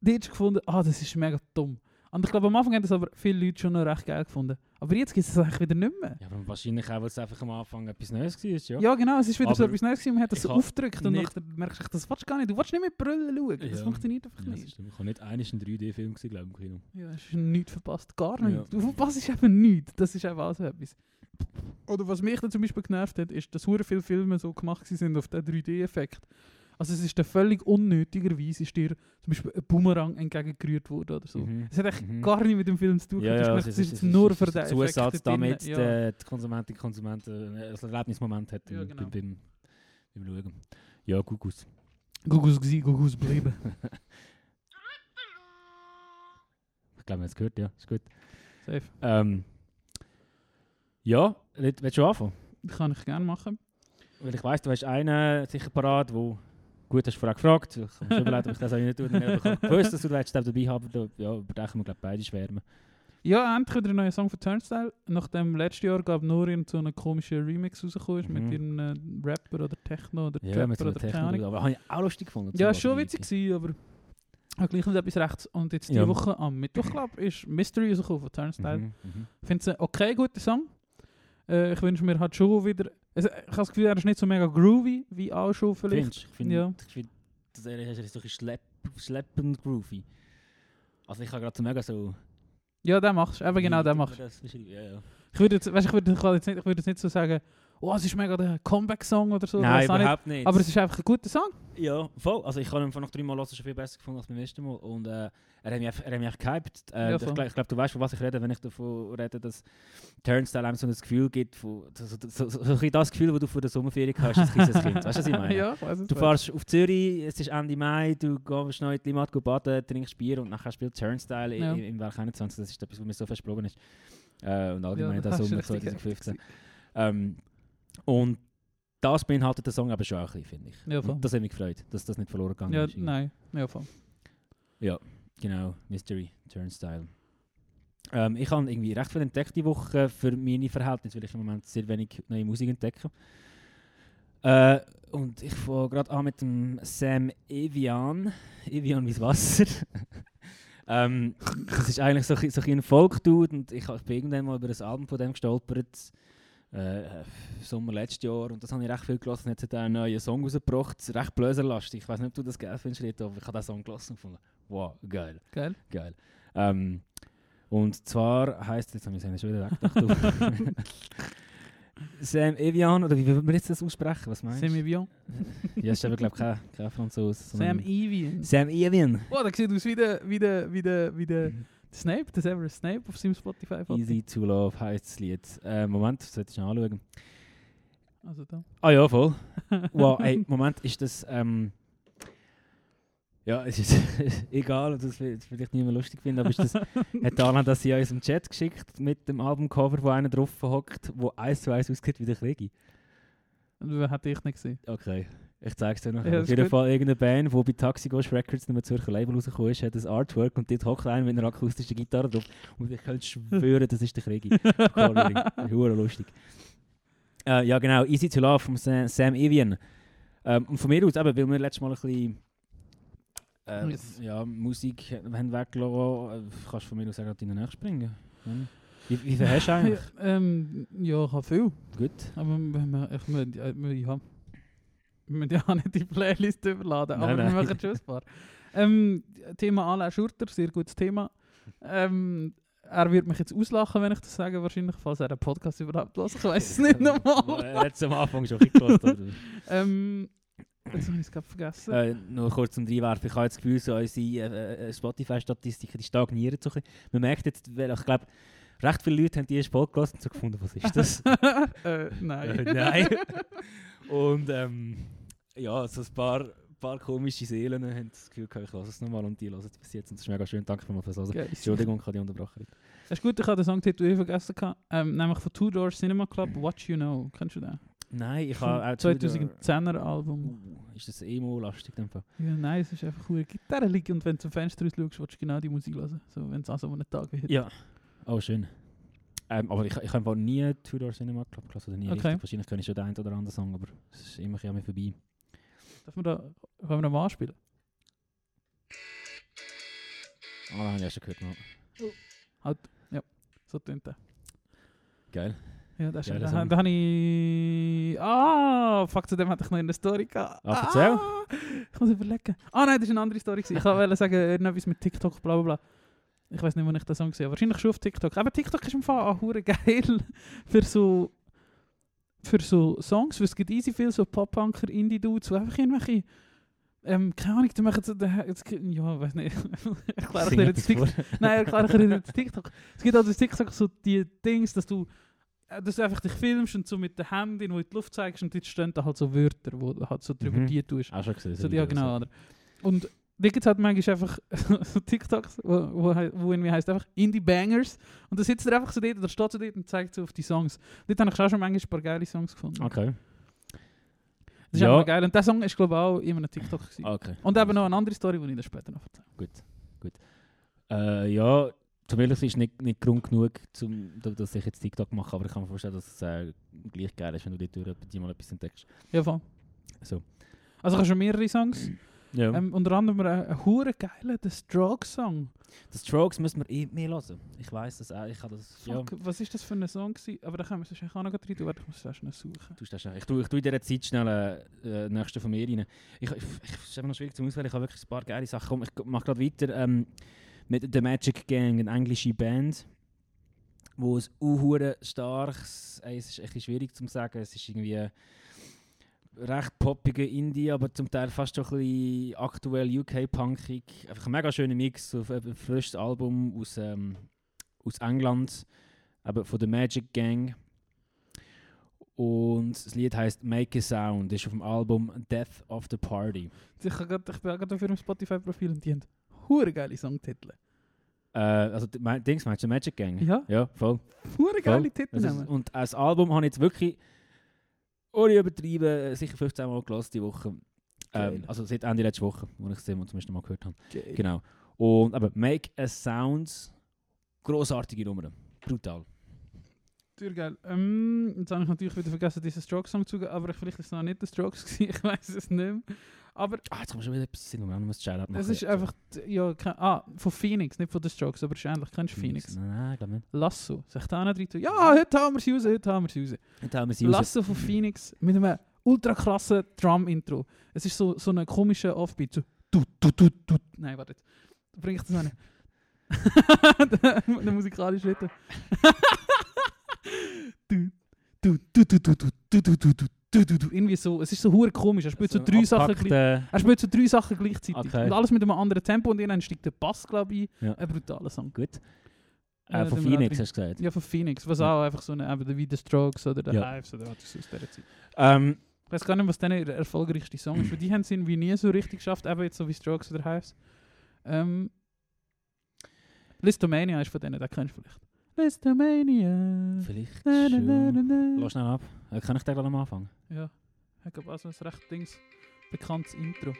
dort gefunden, ah, das ist mega dumm. Und ich glaube, am Anfang haben das aber viele Leute schon noch recht geil gefunden. Aber jetzt gibt es das eigentlich wieder nicht mehr. ja, aber wahrscheinlich auch, weil es einfach am Anfang etwas Neues war. Ja. Ja, genau, es ist wieder so Aber etwas Neues gewesen, man hat das so aufgedrückt und nachher merkst du, das willst du gar nicht. Du willst nicht mit Brüllen schauen, das Ja. funktioniert einfach Ja, das nicht. Ich habe nicht einmal einen 3D-Film gesehen, glaube ich, im Kino. Ja, hast du nichts verpasst, gar nicht. Ja. Du verpasst eben nichts, das ist einfach auch so etwas. Oder was mich dann zum Beispiel genervt hat, ist, dass hure viele Filme so gemacht sind auf den 3D-Effekt. Also es ist dann völlig unnötigerweise ist dir zum Beispiel ein Boomerang entgegengerührt worden oder so. Mhm. Es hat echt Mhm. gar nichts mit dem Film zu tun. Ja, ja, gemerkt, es es ist nur für den ein Zusatz, damit ja. der die Konsumentin, Konsument äh, ein Erlebnismoment hat Ja, beim, genau. beim, beim, beim Schauen. Ja, gut aus. Gugus gsi, Gugus bleiben. [laughs] [laughs] Ich glaube, man hat es gehört, ja, ist gut. Safe. Ähm, ja, willst du anfangen? Das kann ich gerne machen. Weil ich weiss, du hast einen sicher parat, wo gut hast du vorher gefragt. Ich habe mir überlegt, ob ich das auch nicht tue. Aber ich habe gewusst, dass du den dabei haben. Da, ja, über den können wir glaube beide schwärmen. Ja, endlich wieder ein neuer Song von Turnstile. Nachdem letztes Jahr gab nur irgend so einen komischen Remix rausgekommen ist Mhm. mit irgendeinem Rapper oder Techno oder Ja, Trapper mit so oder keine Technik. Ahnung. Aber habe ich auch lustig gefunden. Ja, schon witzig gewesen, aber hat gleich nicht etwas rechts. Und jetzt die Ja. Woche am Mittwoch, glaube ist Mystery rausgekommen von Turnstile. Mhm, mhm. Ich finde es ein okay guter Song. Äh, ich wünsche mir halt schon wieder... Also, ich habe das Gefühl, er ist nicht so mega groovy, wie auch schon vielleicht. Findest? Ich finde, Ja. ich find, das er ist so ein bisschen schlepp, schleppend groovy. Also ich habe gerade so mega so... Ja, der machst du. Eben genau, der machst du. Ja, ja. Ich würde jetzt, weißt, ich würde, jetzt nicht, ich würde jetzt nicht so sagen, oh, es ist mega der Comeback-Song oder so. Nein, auch nicht. überhaupt nicht. Aber es ist einfach ein guter Song. Ja, voll. Also ich habe ihn von noch dreimal hören schon viel besser gefunden als beim ersten Mal. Und äh, er hat mich, einfach- er hat mich echt gehypt. Äh, Ja, ich glaube, glaub, du weißt, von was ich rede, wenn ich davon rede, dass Turnstile einem so ein Gefühl gibt, von, so, so, so, so, ein bisschen das Gefühl, das du von der Sommerferien hast als kleines Kind. Weißt du, was ich meine? [laughs] ja, ich Du fährst auf Zürich, es ist Ende Mai, du gehst noch in die Limmat baden, trinkst Bier und nachher spielt Turnstyle Ja. im, im Werk 21. Das ist etwas, was mir so versprochen ist. Äh, und allgemein Ja, das Sommer richtig 2015. Ähm, und das beinhaltet der Song aber schon auch ein bisschen, finde ich. Ja, voll. Und das hat mich gefreut, dass das nicht verloren gegangen Ja, ist. nein, ja, voll. Genau, Mystery Turnstile. Ähm, ich habe irgendwie recht viel entdeckt die Woche für meine Verhältnisse, weil ich im Moment sehr wenig neue Musik entdecke. Äh, und ich fange gerade an mit dem Sam Evian. Evian wie das Wasser. [laughs] ähm, das ist eigentlich so, ein- so ein Folk-Dude und ich, ich bin irgendwann mal über ein Album von dem gestolpert. Äh, Sommer letztes Jahr und das habe ich recht viel gelassen. Jetzt hat er einen neuen Song rausgebracht, recht blöserlastig. Ich weiß nicht, ob du das geil findest, Rita, aber ich habe den Song gelassen und gefunden. Wow, geil. Geil. Geil. Ähm, und zwar heisst, jetzt habe ich es schon wieder weggedacht. [laughs] Sam Evian, oder wie würde man jetzt das aussprechen? Was meinst du? Semi Vion. Ja, ist aber glaube ich kein, kein Franzose. Sam Evian. Sam Evian. Oh, der sieht aus wie der, wie der, wie der, wie der Snape, der Severus Snape auf seinem Spotify. -Foto. Easy to Love heisst das Lied. Äh, Moment, das sollte ich noch anschauen. Also da. Ah ja, voll. [laughs] Wow, ey, Moment, ist das. Ähm, ja, es ist [laughs] egal, ob das vielleicht niemand lustig findet, aber ist das, [laughs] hat Alan das in unserem Chat geschickt mit dem Albumcover, wo einer drauf hockt, wo eins zu eins aussieht wie der Kriegi? Das hätte ich nicht gesehen. Okay, ich zeig's dir noch. Ja, Auf jeden gut. Fall irgendeine Band, die bei Taxi Ghost Records nicht mehr Zürcher Label rausgekommen ist, hat ein Artwork und dort hockt einer mit einer akustischen Gitarre drauf. Und ich könnte schwören, das ist der. [laughs] Coloring. Hure lustig. Äh, ja, genau. Easy to Love von Sam, Sam Evian. Ähm, und von mir aus, eben, weil wir letztes Mal ein bisschen äh, Yes. ja, Musik haben weggelassen, äh, kannst du von mir aus auch in den nächsten springen. Hm? Wie, wie viel hast du eigentlich? ähm, ja, ich habe viel. Gut. Aber wenn wir, ich muss, ja, wir- müssen ja auch nicht die Playlist überladen, Nein, aber nein. wir machen schon ein paar. Ähm, Thema Alain Schurter, sehr gutes Thema. Ähm, er wird mich jetzt auslachen, wenn ich das sage, wahrscheinlich, falls er den Podcast überhaupt los. Ich weiß es nicht nochmal. Er hat es am Anfang schon ein [laughs] ähm, Jetzt habe ich es gerade vergessen. Äh, nur kurz zum Reinwerfen. Ich habe jetzt das Gefühl, so unsere äh, äh, Spotify-Statistiken die stagnieren so. Man merkt jetzt, weil ich glaube, recht viele Leute haben die erst gelassen und so gefunden, was ist das? [laughs] äh, nein. Äh, nein. [laughs] und ähm, ja, so ein paar, paar komische Seelen haben das Gefühl, gehabt, ich lasse es nochmal und die hören es bis jetzt. Und das ist mega schön. Danke vielmals fürs Hören. Geil. Entschuldigung, ich habe die unterbrochen. Das ist gut, ich habe den Songtitel eh vergessen. Ähm, nämlich von Two Door Cinema Club, What You Know. Kennst du den? Nein, ich habe auch Tudor- 2010er Album. Uh, ist das Emo-lastig in dem Fall? Ja, nein, es ist einfach eine Gitarrenliga und wenn du zum Fenster raus schaust, willst du genau die Musik hören. So, wenn es an so einem Tag wird. Ja. Oh, schön. Ähm, aber ich, ich habe nie Tudor Cinema Club gelassen, oder nie Okay. richtig. Wahrscheinlich kenne ich schon den einen oder anderen Song, aber es ist immer ein bisschen an mir vorbei. Darf man da, können wir da mal anspielen? Ah, den habe ich ja schon gehört. Mal. So tönt der. Geil. Ja, das ist Geiler da, habe ich... Ah, fuck, zu dem hatte ich noch in der Story gehabt. Ah, erzähl. Ah, ich muss überlegen. Ah nein, das ist eine andere Story. Ich wollte [laughs] sagen, irgendetwas mit TikTok, bla bla bla. Ich weiß nicht, wo ich den Song gesehen habe. Wahrscheinlich schon auf TikTok. Aber TikTok ist im Fall auch geil [laughs] für so für so Songs, weil es gibt easy viel so Pop-Punker, Indie-Dudes, die einfach irgendwelche ähm, keine Ahnung, die machen so, jetzt, ja, weiß nicht, [laughs] erkläre ich dir jetzt TikTok. Nein, erkläre ich dir jetzt [laughs] TikTok. Es gibt also TikTok so die Dings, dass du, äh, dass du einfach dich filmst und so mit den Händen, wo in die Luft zeigst und dort stehen da halt so Wörter, wo du halt so drüber Mhm. die tust. Auch schon gesehen. So, ja, genau. Oder? Und da gibt es halt manchmal einfach so [laughs] TikToks, wo, wo, wo irgendwie heisst einfach Indie Bangers. Und da sitzt er einfach so dort, oder steht so dort und zeigt so auf die Songs. Dort habe ich auch schon manchmal ein paar geile Songs gefunden. Okay. Das ist Ja. einfach geil. Und der Song ist, glaube ich, auch in einem TikTok. Gewesen. okay. Und eben noch eine andere Story, die ich dann später noch erzähle. Gut, gut. Äh, ja, zum sein ist nicht, nicht Grund genug, zum, da- dass ich jetzt TikTok mache, aber ich kann mir vorstellen, dass es äh, gleich geil ist, wenn du dort mal etwas entdeckst. Ja, voll. So. Also ich habe schon mehrere Songs. [clears throat] Ja. Ähm, unter anderem einen, hure geilen The Strokes Song. die Strokes müssen wir eh mehr hören. Ich weiß das auch. Ich habe das. Ja, Fuck, was ist das für ein Song gewesen? Aber da können wir es wahrscheinlich auch noch rein tun. Ich muss das schnell suchen. du hast das schon. Ich tue, ich tue in dieser Zeit schnell äh, äh, nächste von mir rein. Ich, ich, ich, es ist einfach noch schwierig zu auswählen. Ich habe wirklich ein paar geile Sachen. Komm, ich mache gerade weiter ähm, mit The Magic Gang, eine englische Band, wo es unhure starkes, äh, es ist echt schwierig zu sagen. Es ist irgendwie recht poppige Indie, aber zum Teil fast schon ein bisschen aktuell UK-punkig. Einfach ein mega schöner Mix auf ein frisches Album aus, ähm, aus England, aber von der Magic Gang. Und das Lied heißt Make a Sound, ist auf dem Album Death of the Party. Ich, habe grad, ich bin gerade auf ihrem Spotify-Profil und die haben hure geile Songtitel. Äh, also, mein, Dings meinst du, Magic Gang? Ja, Ja, voll. hure geile. Titel. Und als Album habe ich jetzt wirklich, ohne übertrieben, äh, sicher 15 Mal gelassen die Woche. Ähm, also seit Ende letzter Woche, wo ich es zum ersten Mal gehört habe. Geil. Genau. Und aber Make a Sound, großartige Nummer. Brutal. Sehr geil. Ähm, jetzt habe ich natürlich wieder vergessen, diesen Strokes-Song zu geben, aber vielleicht ist es noch nicht der Strokes gewesen, [laughs] ich weiß es nicht mehr. Aber Ah, jetzt kommt schon wieder etwas in den muss Shoutout machen. es ist einfach, ja, kein, ah, von Phoenix, nicht von den Strokes, aber ähnlich. Kennst du Phoenix? Nein, nein, ich glaube nicht. Lasso. Sagt da nicht rein. Ja, heute haben wir sie raus, heute haben wir sie raus. Jetzt haben wir sie raus. Lasso von Phoenix mit einem ultra krassen Drum-Intro. Es ist so, so ein komischer Offbeat. So, du, du, du, du. Nein, warte. Da bringe ich das an. [laughs] der, der musikalische Rhythmus. Du, du, du, du, du, du, du, du, du, du, du, du. Irgendwie so. Es ist so hure komisch. Er spielt so drei Sachen gleich. gleich. Er spielt so drei Sachen gleichzeitig. Okay. Und alles mit einem anderen Tempo und irgendwann steigt der Bass, glaube ich. Ja. Ein brutaler Song. Gut. Äh, Äh, von Phoenix hast du gesagt. Ja, von Phoenix. Was Ja. auch einfach so eine, eben wie The Strokes oder The Ja. Hives oder was aus dieser Zeit. Ähm, Ich weiß gar nicht, was dann ihr erfolgreichste Song ist. Weil die haben es irgendwie nie so richtig geschafft, eben jetzt so wie Strokes oder Hives. Ähm, Listomania ist von denen, den kennst du vielleicht. Listomania. vielleicht Na, na, na, na, schon. na. Lass schnell ab. Äh, kann ich den gerade am Anfang? Ja, ich glaube auch so ein recht Dings, bekanntes Intro.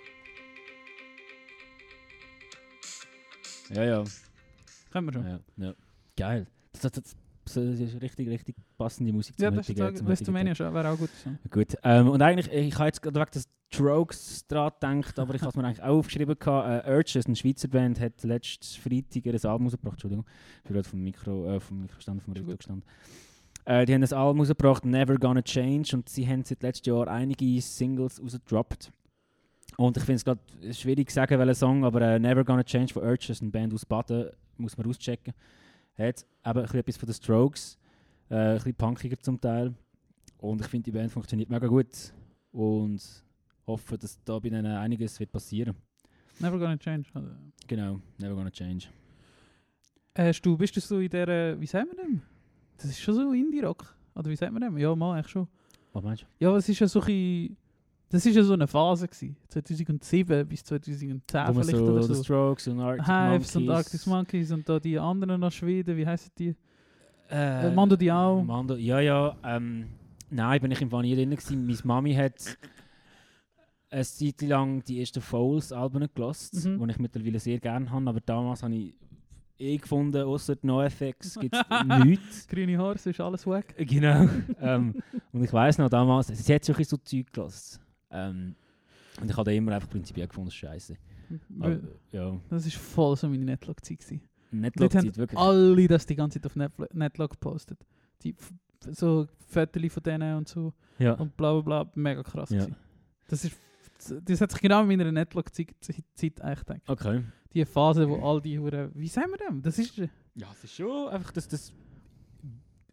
Ja, ja. Können wir schon. ja, ja. Geil. Das, das, das, das ist richtig, richtig passende Musik Ja, zum das ist heutigen- sagen, zum Tag. schon- wäre auch guter Song. Gut. Ähm, und eigentlich, ich habe jetzt gerade wegen des Strokes dran gedacht, aber ich habe es mir eigentlich auch aufgeschrieben. gehabt. Äh, Urges, eine Schweizer Band, hat letztes Freitag ihr Album rausgebracht. Entschuldigung, ich bin gerade vom Mikro, äh, vom Mikrostand, vom Ist Rücken gut. gestanden. Äh, die haben ein Album rausgebracht, Never Gonna Change, und sie haben seit letztem Jahr einige Singles rausgedroppt. Und ich finde es gerade schwierig zu sagen, welcher Song, aber äh, Never Gonna Change von Urges, eine Band aus Baden, muss man auschecken. Hat eben ein bisschen etwas von den Strokes, äh, ein bisschen punkiger zum Teil. Und ich finde, die Band funktioniert mega gut. Und hoffe, dass da bei ihnen einiges wird passieren. Never gonna change. Also, Genau, never gonna change. Hast du, bist du so in der, wie sagen wir dem? Das ist schon so Indie-Rock. Oder wie sagt man dem? Ja, mal, eigentlich schon. Was meinst du? Ja, aber es ist ja so ein das ist ja so eine Phase gewesen. 2007 bis 2010 Wo man vielleicht so oder The so. Strokes und Arctic Hives und Monkeys. Arctic Monkeys und da die anderen aus Schweden, wie heißen die? Äh, Äh, Mando Diao. Mando, ja, ja. Ähm, nein, bin ich im Fall nie drin gewesen. Meine Mami hat eine Zeit lang die ersten Fouls-Alben gelassen, Mhm. die ich mittlerweile sehr gerne habe. Aber damals habe ich eh gefunden, außer NoFX gibt es [laughs] nichts. Grüne Horse ist alles weg. Genau. [laughs] ähm, und ich weiss noch, damals, sie hat solche so Zeug gelassen. Ähm, und ich habe da immer einfach prinzipiell gefunden, scheiße. Aber, ja, Das ist voll so meine Netlog-Zeit gewesen. nicht Dort haben Zeit, wirklich. alle das die ganze Zeit auf Netfl- Netlog gepostet. Die so Fotos von denen und so Ja. und bla bla bla. Mega krass Ja. gewesen. Das ist das hat sich genau in meiner Netlog-Zeit Zeit eigentlich gedacht. Okay. Die Phase, wo all die Hure, wie sagen wir dem? Das ist Ja, es ist schon einfach das, das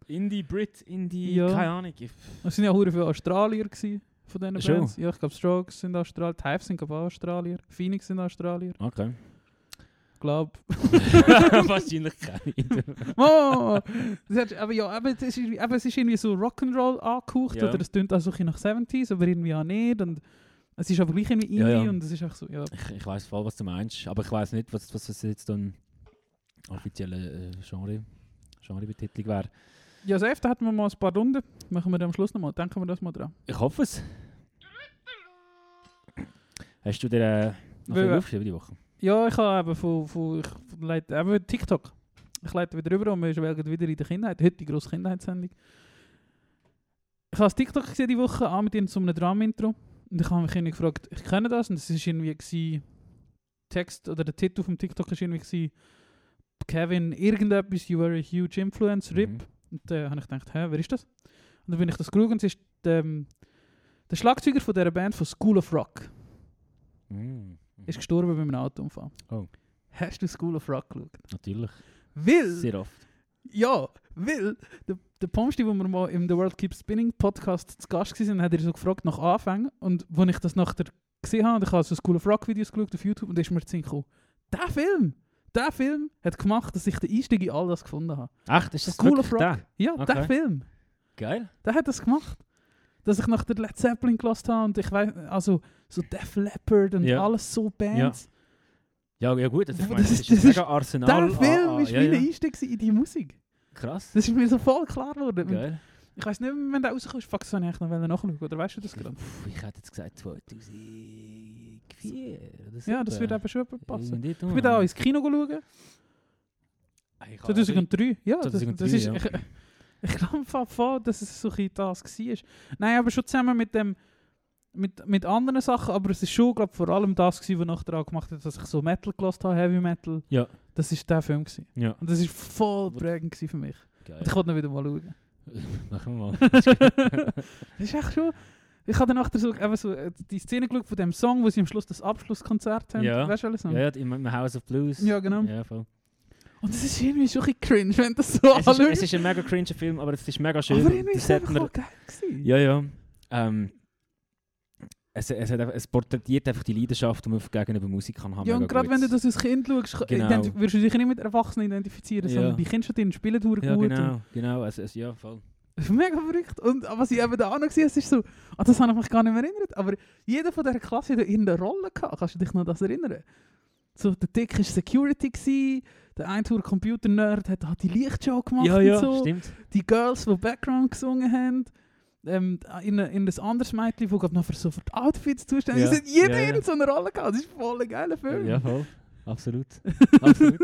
Indie, Brit, Indie, Ja. keine Ahnung. Es sind ja hure viele Australier gewesen von diesen Schon? Bands. Ja, ich glaube Strokes sind Australier, die Hives sind glaube Australier, Phoenix sind Australier. Okay. Glaub. [laughs] [laughs] Wahrscheinlich keine. [laughs] oh, hat, aber ja, aber es, ist, irgendwie- aber es ist irgendwie so Rock'n'Roll angehaucht Ja. oder es tönt auch so nach 70s, aber irgendwie auch nicht. Und es ist aber gleich irgendwie Indie Ja, ja. und es ist auch so, ja. Ich, ich weiß voll, was du meinst, aber ich weiß nicht, was, was das jetzt dann offizielle äh, Genre, Genrebetitlung wäre. Ja, safe, da hatten wir mal ein paar Runden. Machen wir dann am Schluss nochmal. Denken wir das mal dran. Ich hoffe es. Hast du dir äh, noch viel aufgeschrieben die Woche? Ja, ich habe eben von, von ich leite eben TikTok. Ich leite wieder rüber und wir sind wieder in der Kindheit. Heute die grosse Kindheitssendung. Ich habe das TikTok gesehen die Woche, auch mit ihnen zu einem Drum-Intro. Und ich habe mich irgendwie gefragt, ich kenne das. Und es ist irgendwie gewesen, Text oder der Titel vom TikTok ist irgendwie gewesen, Kevin, irgendetwas, you were a huge influence, RIP. Mhm. Und dann habe ich gedacht, hä, wer ist das? Und dann bin ich das geschaut und es ist der, ähm, der Schlagzeuger von dieser Band von School of Rock. Mhm. Ist gestorben bei einem Autounfall. Oh. Hast du School of Rock geschaut? Natürlich. Weil, Sehr oft. ja, weil der, der Pomsti, wo wir mal im The World Keeps Spinning Podcast zu Gast waren, hat er so gefragt nach Anfängen. Und als ich das nachher gesehen habe, ich habe so School of Rock Videos geschaut auf YouTube und da ist mir gekommen, der Film, der Film hat gemacht, dass ich den Einstieg in all das gefunden habe. Echt? Ist das School of Rock. der? Ja, der Okay. Film. Geil. Der hat das gemacht. Dass ich nach der Led Zeppelin gelassen habe und ich weiß, also so Def Leppard und Ja. alles so Bands. Ja, ja gut, also ich Das meine, ist- das ist, das ein ist- mega Arsenal. Der Film an- ist ja, wie ein ja. Einstieg in die Musik. Krass. Das ist mir so voll klar geworden. Geil. Ich weiß nicht, wenn der rauskommt, fuck, das habe ich noch nachschauen. Oder weißt du das gerade? Ich hätte jetzt gesagt 2004 oder so. Ja, das wird eben schon passen. Ich bin da auch ins Kino schauen. 2003. Ja, das, 2003, das ist. ja. Ich, [laughs] ich glaube voll, dass es so ein das war. Nein, aber schon zusammen mit dem. Mit, mit anderen Sachen, aber es ist schon, glaube vor allem das gewesen, was nachher gemacht hat, dass ich so Metal gelassen habe, Heavy Metal. Ja. Das ist der Film gewesen. Ja, Und das ist voll prägend gewesen für mich. geil. Und ich wollte ihn wieder mal schauen. [laughs] Machen wir mal. [laughs] das ist echt schon. Ich habe dann nachher so, eben so äh, die Szene geschaut von dem Song, wo sie am Schluss das Abschlusskonzert haben. Ja. Weißt du alles noch? Ja, im, House of Blues. Ja, genau. Ja, voll. Und das ist irgendwie schon ein bisschen cringe, wenn das so Es ist, es ist ein mega cringe Film, aber es ist mega schön. Aber irgendwie ist es einfach man- geil gewesen. Ja, ja. Ähm, es, es, hat, es porträtiert einfach die Leidenschaft, die man gegenüber Musik kann haben. Ja, und gerade wenn du das als Kind schaust, Genau. würdest du dich nicht mit Erwachsenen identifizieren, Ja. sondern die Kinder schon spielen durch Ja, gut. genau, genau. Es, es, ja, voll. [laughs] Mega verrückt. Und was ich eben da auch noch gesehen habe, ist so, ah, das habe ich mich gar nicht mehr erinnert, aber jeder von dieser Klasse hat irgendeine Rolle gehabt. Kannst du dich noch das erinnern? So, der Dick war Security, gewesen, der eine Tour Computer-Nerd hat, hat die Lichtshow gemacht Ja, und ja, so. stimmt. die Girls, die Background gesungen haben, ähm, in, in das anderes Mädchen, das noch für, so für die Outfits zuständig ist. Jeder ja, ja. so eine Rolle gehabt. Das ist voll ein geiler Film. Ja, voll. Absolut. [laughs] Absolut.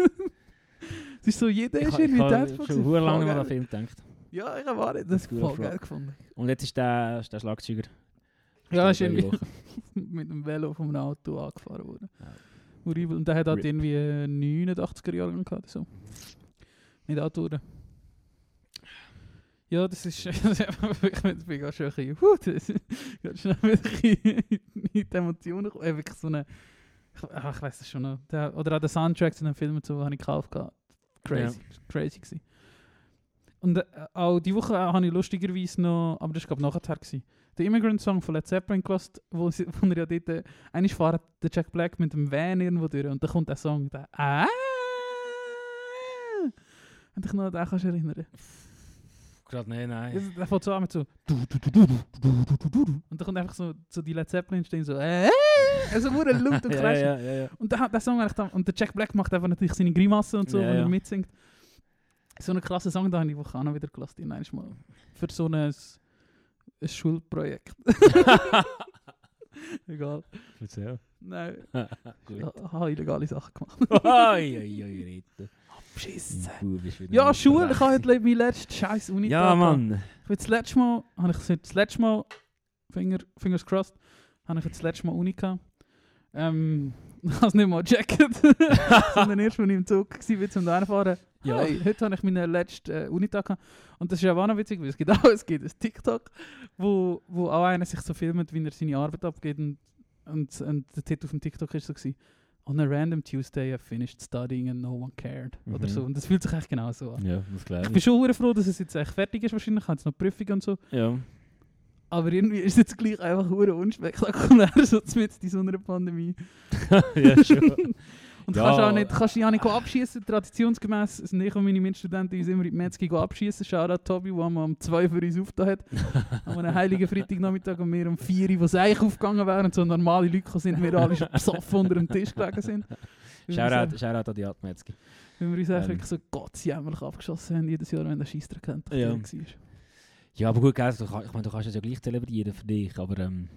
Es ist so, jeder ich ist habe irgendwie hab Dad schon lange an den Film gedacht. Ja, ich habe auch nicht. Das voll geil gefunden. Und jetzt ist der, ist der Schlagzeuger. Ja, ist irgendwie [laughs] mit dem Velo von einem Auto angefahren worden. Ja. Horrible. Und der hat halt Rip. irgendwie äh, 89er Jahre gehabt. oder So. Mit Autoren. Ja, das ist. ich bin ganz schön ein bisschen. Huh, das ist ganz schnell wieder ein bisschen in die Emotionen gekommen. Äh, Wirklich so eine. Ich, ach, ich weiß das schon noch. Der, oder auch der Soundtrack zu den Filmen, so, habe ich gekauft. gehabt. Crazy. Crazy gewesen. Und äh, auch die Woche habe ich lustigerweise noch, aber das war glaube ich nachher, gewesen, den Immigrant-Song von Led Zeppelin gehört, wo, sie, [laughs] wo er ja dort, äh, eigentlich fährt der Jack Black mit dem Van irgendwo durch und dann kommt der Song, der ah Wenn dich noch an den kannst du erinnern. Gerade nein, nein. Der fängt so an mit so du, du, du, du, du, du, du, du, du, du. und dann kommt einfach so, so die Led Zeppelin stehen so äh also wurde laut und [laughs] ja, crashen. ja, ja, ja. Und der, der Song und der Jack Black macht einfach natürlich seine Grimassen und so, Ja, wenn ja. er mitsingt. So einen krassen Song da habe ich die Woche auch noch wieder gelassen, nein, mal für so ein, ein Schulprojekt. [laughs] Egal. Erzähl. Nein, [laughs] Gut. ich habe illegale Sachen gemacht. [laughs] Oi, oi, oi, Rita. Abschissen. Ja, Schule, ich habe heute mein letztes scheiß Uni Ja, Mann. Ich bin das letzte Mal, habe ich das letzte Mal, Finger, fingers crossed, habe ich das letzte Mal Uni gehabt. Ähm, ich habe es nicht mal gecheckt, [laughs] sondern erst, als ich im Zug war, zum Fahren. Ja. Hey, heute habe ich meinen letzten äh, Unitag gehabt. Und das ist ja auch noch witzig, weil es gibt auch [laughs] es gibt ein TikTok, wo, wo auch einer sich so filmt, wie er seine Arbeit abgeht. Und, und, und der Titel auf dem TikTok ist so gewesen, On a random Tuesday I finished studying and no one cared. Oder Mhm. so. Und das fühlt sich echt genau so an. Ja, das glaube Ich ich. bin schon froh, dass es jetzt echt fertig ist wahrscheinlich. Ich habe jetzt noch Prüfungen und so. Ja. Aber irgendwie ist es jetzt gleich einfach hure unspektakulär, [laughs] so mit in so einer Pandemie. [laughs] ja, schon. [laughs] Und Ja. kannst auch nicht, kannst dich auch nicht abschießen. Traditionsgemäß sind ich und meine Mitstudenten uns immer in die Metzgi abschießen. Schau da Tobi, der am 2 für uns aufgetan hat. An einem heiligen Freitagnachmittag und wir um 4 Uhr, wo es eigentlich aufgegangen wäre und so normale Leute sind, wir alle schon besoffen unter dem Tisch gelegen sind. Uns Shoutout Shoutout an die Atmetzki. Weil wir uns eigentlich Ähm. so gottjämmerlich abgeschossen haben, jedes Jahr, wenn der Scheissdreck kennt. Ja. War. Ja, aber gut, gell, du, ich meine, du kannst es ja gleich zelebrieren für dich, aber ähm,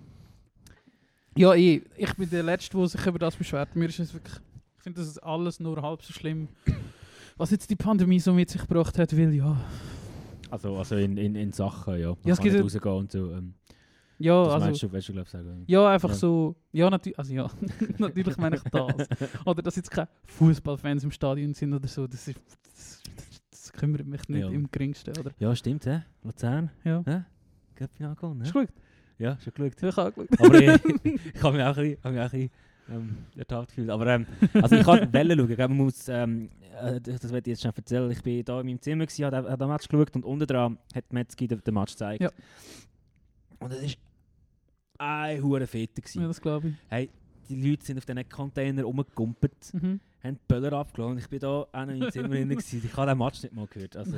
Ja, ich, ich bin der Letzte, der sich über das beschwert. Mir ist es wirklich, ich finde das ist alles nur halb so schlimm, was jetzt die Pandemie so mit sich gebracht hat, weil ja, also, also in, in, in Sachen, ja. Man Ja, es kann nicht rausgehen und so. Ähm, ja, das also, meinst du, weißt du, glaube ich, sagen. ja, einfach Ja. so, ja, natürlich, also ja, [laughs] natürlich meine ich das. [laughs] Oder dass jetzt keine Fußballfans im Stadion sind oder so, das ist, das, das kümmert mich nicht Ja. im geringsten, oder? Ja, stimmt, hä? Luzern, Ja. hä? Göppfinal gewonnen, Hast du geschaut? Ja, schon geschaut. Ich habe geschaut. Aber ich, [laughs] ich habe mich auch ein bisschen, hab mich auch ein bisschen ähm, ertappt gefühlt. Aber ähm, also ich kann [laughs] Wellen schauen. Man muss, ähm, äh, das das werde ich jetzt schon erzählen. Ich bin da in meinem Zimmer, gewesen, habe hab den Match geschaut und unten dran hat Metzgi den, den Match gezeigt. Ja. Und es war ein hure Fete. Ja, das glaube ich. Die Leute sind auf diesen Container rumgekumpelt, Mhm. haben die Böller abgelassen und ich bin da auch meinem Zimmer drin. [laughs] gewesen. Ich habe den Match nicht mal gehört. Also,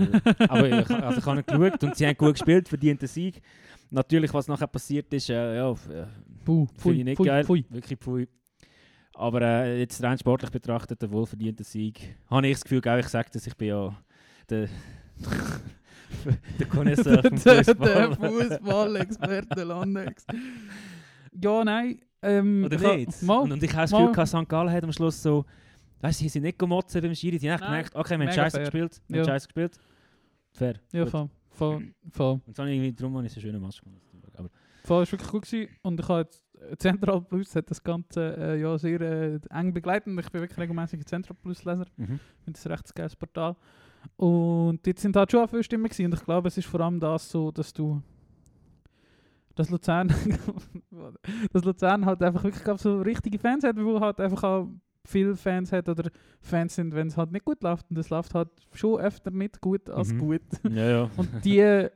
aber ich, also ich habe ihn geschaut und sie haben gut gespielt, verdient den Sieg. Natürlich, was nachher passiert ist, äh, ja, äh, Finde ich nicht pfui, geil. pfui. Wirklich pfui. Aber äh, jetzt rein sportlich betrachtet, der wohlverdiente Sieg. Habe ich das Gefühl, gell, ich sage das, ich bin ja der, [laughs] der Connoisseur [laughs] vom der Fußball. Fußball-Experte Landex. Ja, nein. Ähm, Oder nicht? Mal, Und, und ich habe das. Gefühl, St. Gallen hat am Schluss so, weißt du, sie sind nicht gemotzen beim Schiri, die haben gemerkt, okay, wir haben Scheiße gespielt, wir haben Ja. Scheiße gespielt. Fair. ja, gut. voll, voll, voll. Und ich irgendwie, darum habe ich so schönen Match gemacht. Aber Voll, ist wirklich gut gewesen. Und ich habe jetzt, Central Plus hat das Ganze äh, ja sehr äh, eng begleitet. Und ich bin wirklich regelmäßig Central Plus Leser. mhm. Das ein recht geiles Portal. Und jetzt sind halt schon auch viele Stimmen gewesen. Und ich glaube, es ist vor allem das so, dass du dass Luzern [laughs] dass Luzern halt einfach wirklich glaub, so richtige Fans hat, wo halt einfach auch viele Fans hat oder Fans sind, wenn es halt nicht gut läuft. Und es läuft halt schon öfter nicht gut als Mhm. gut. Ja, ja. [laughs] Und die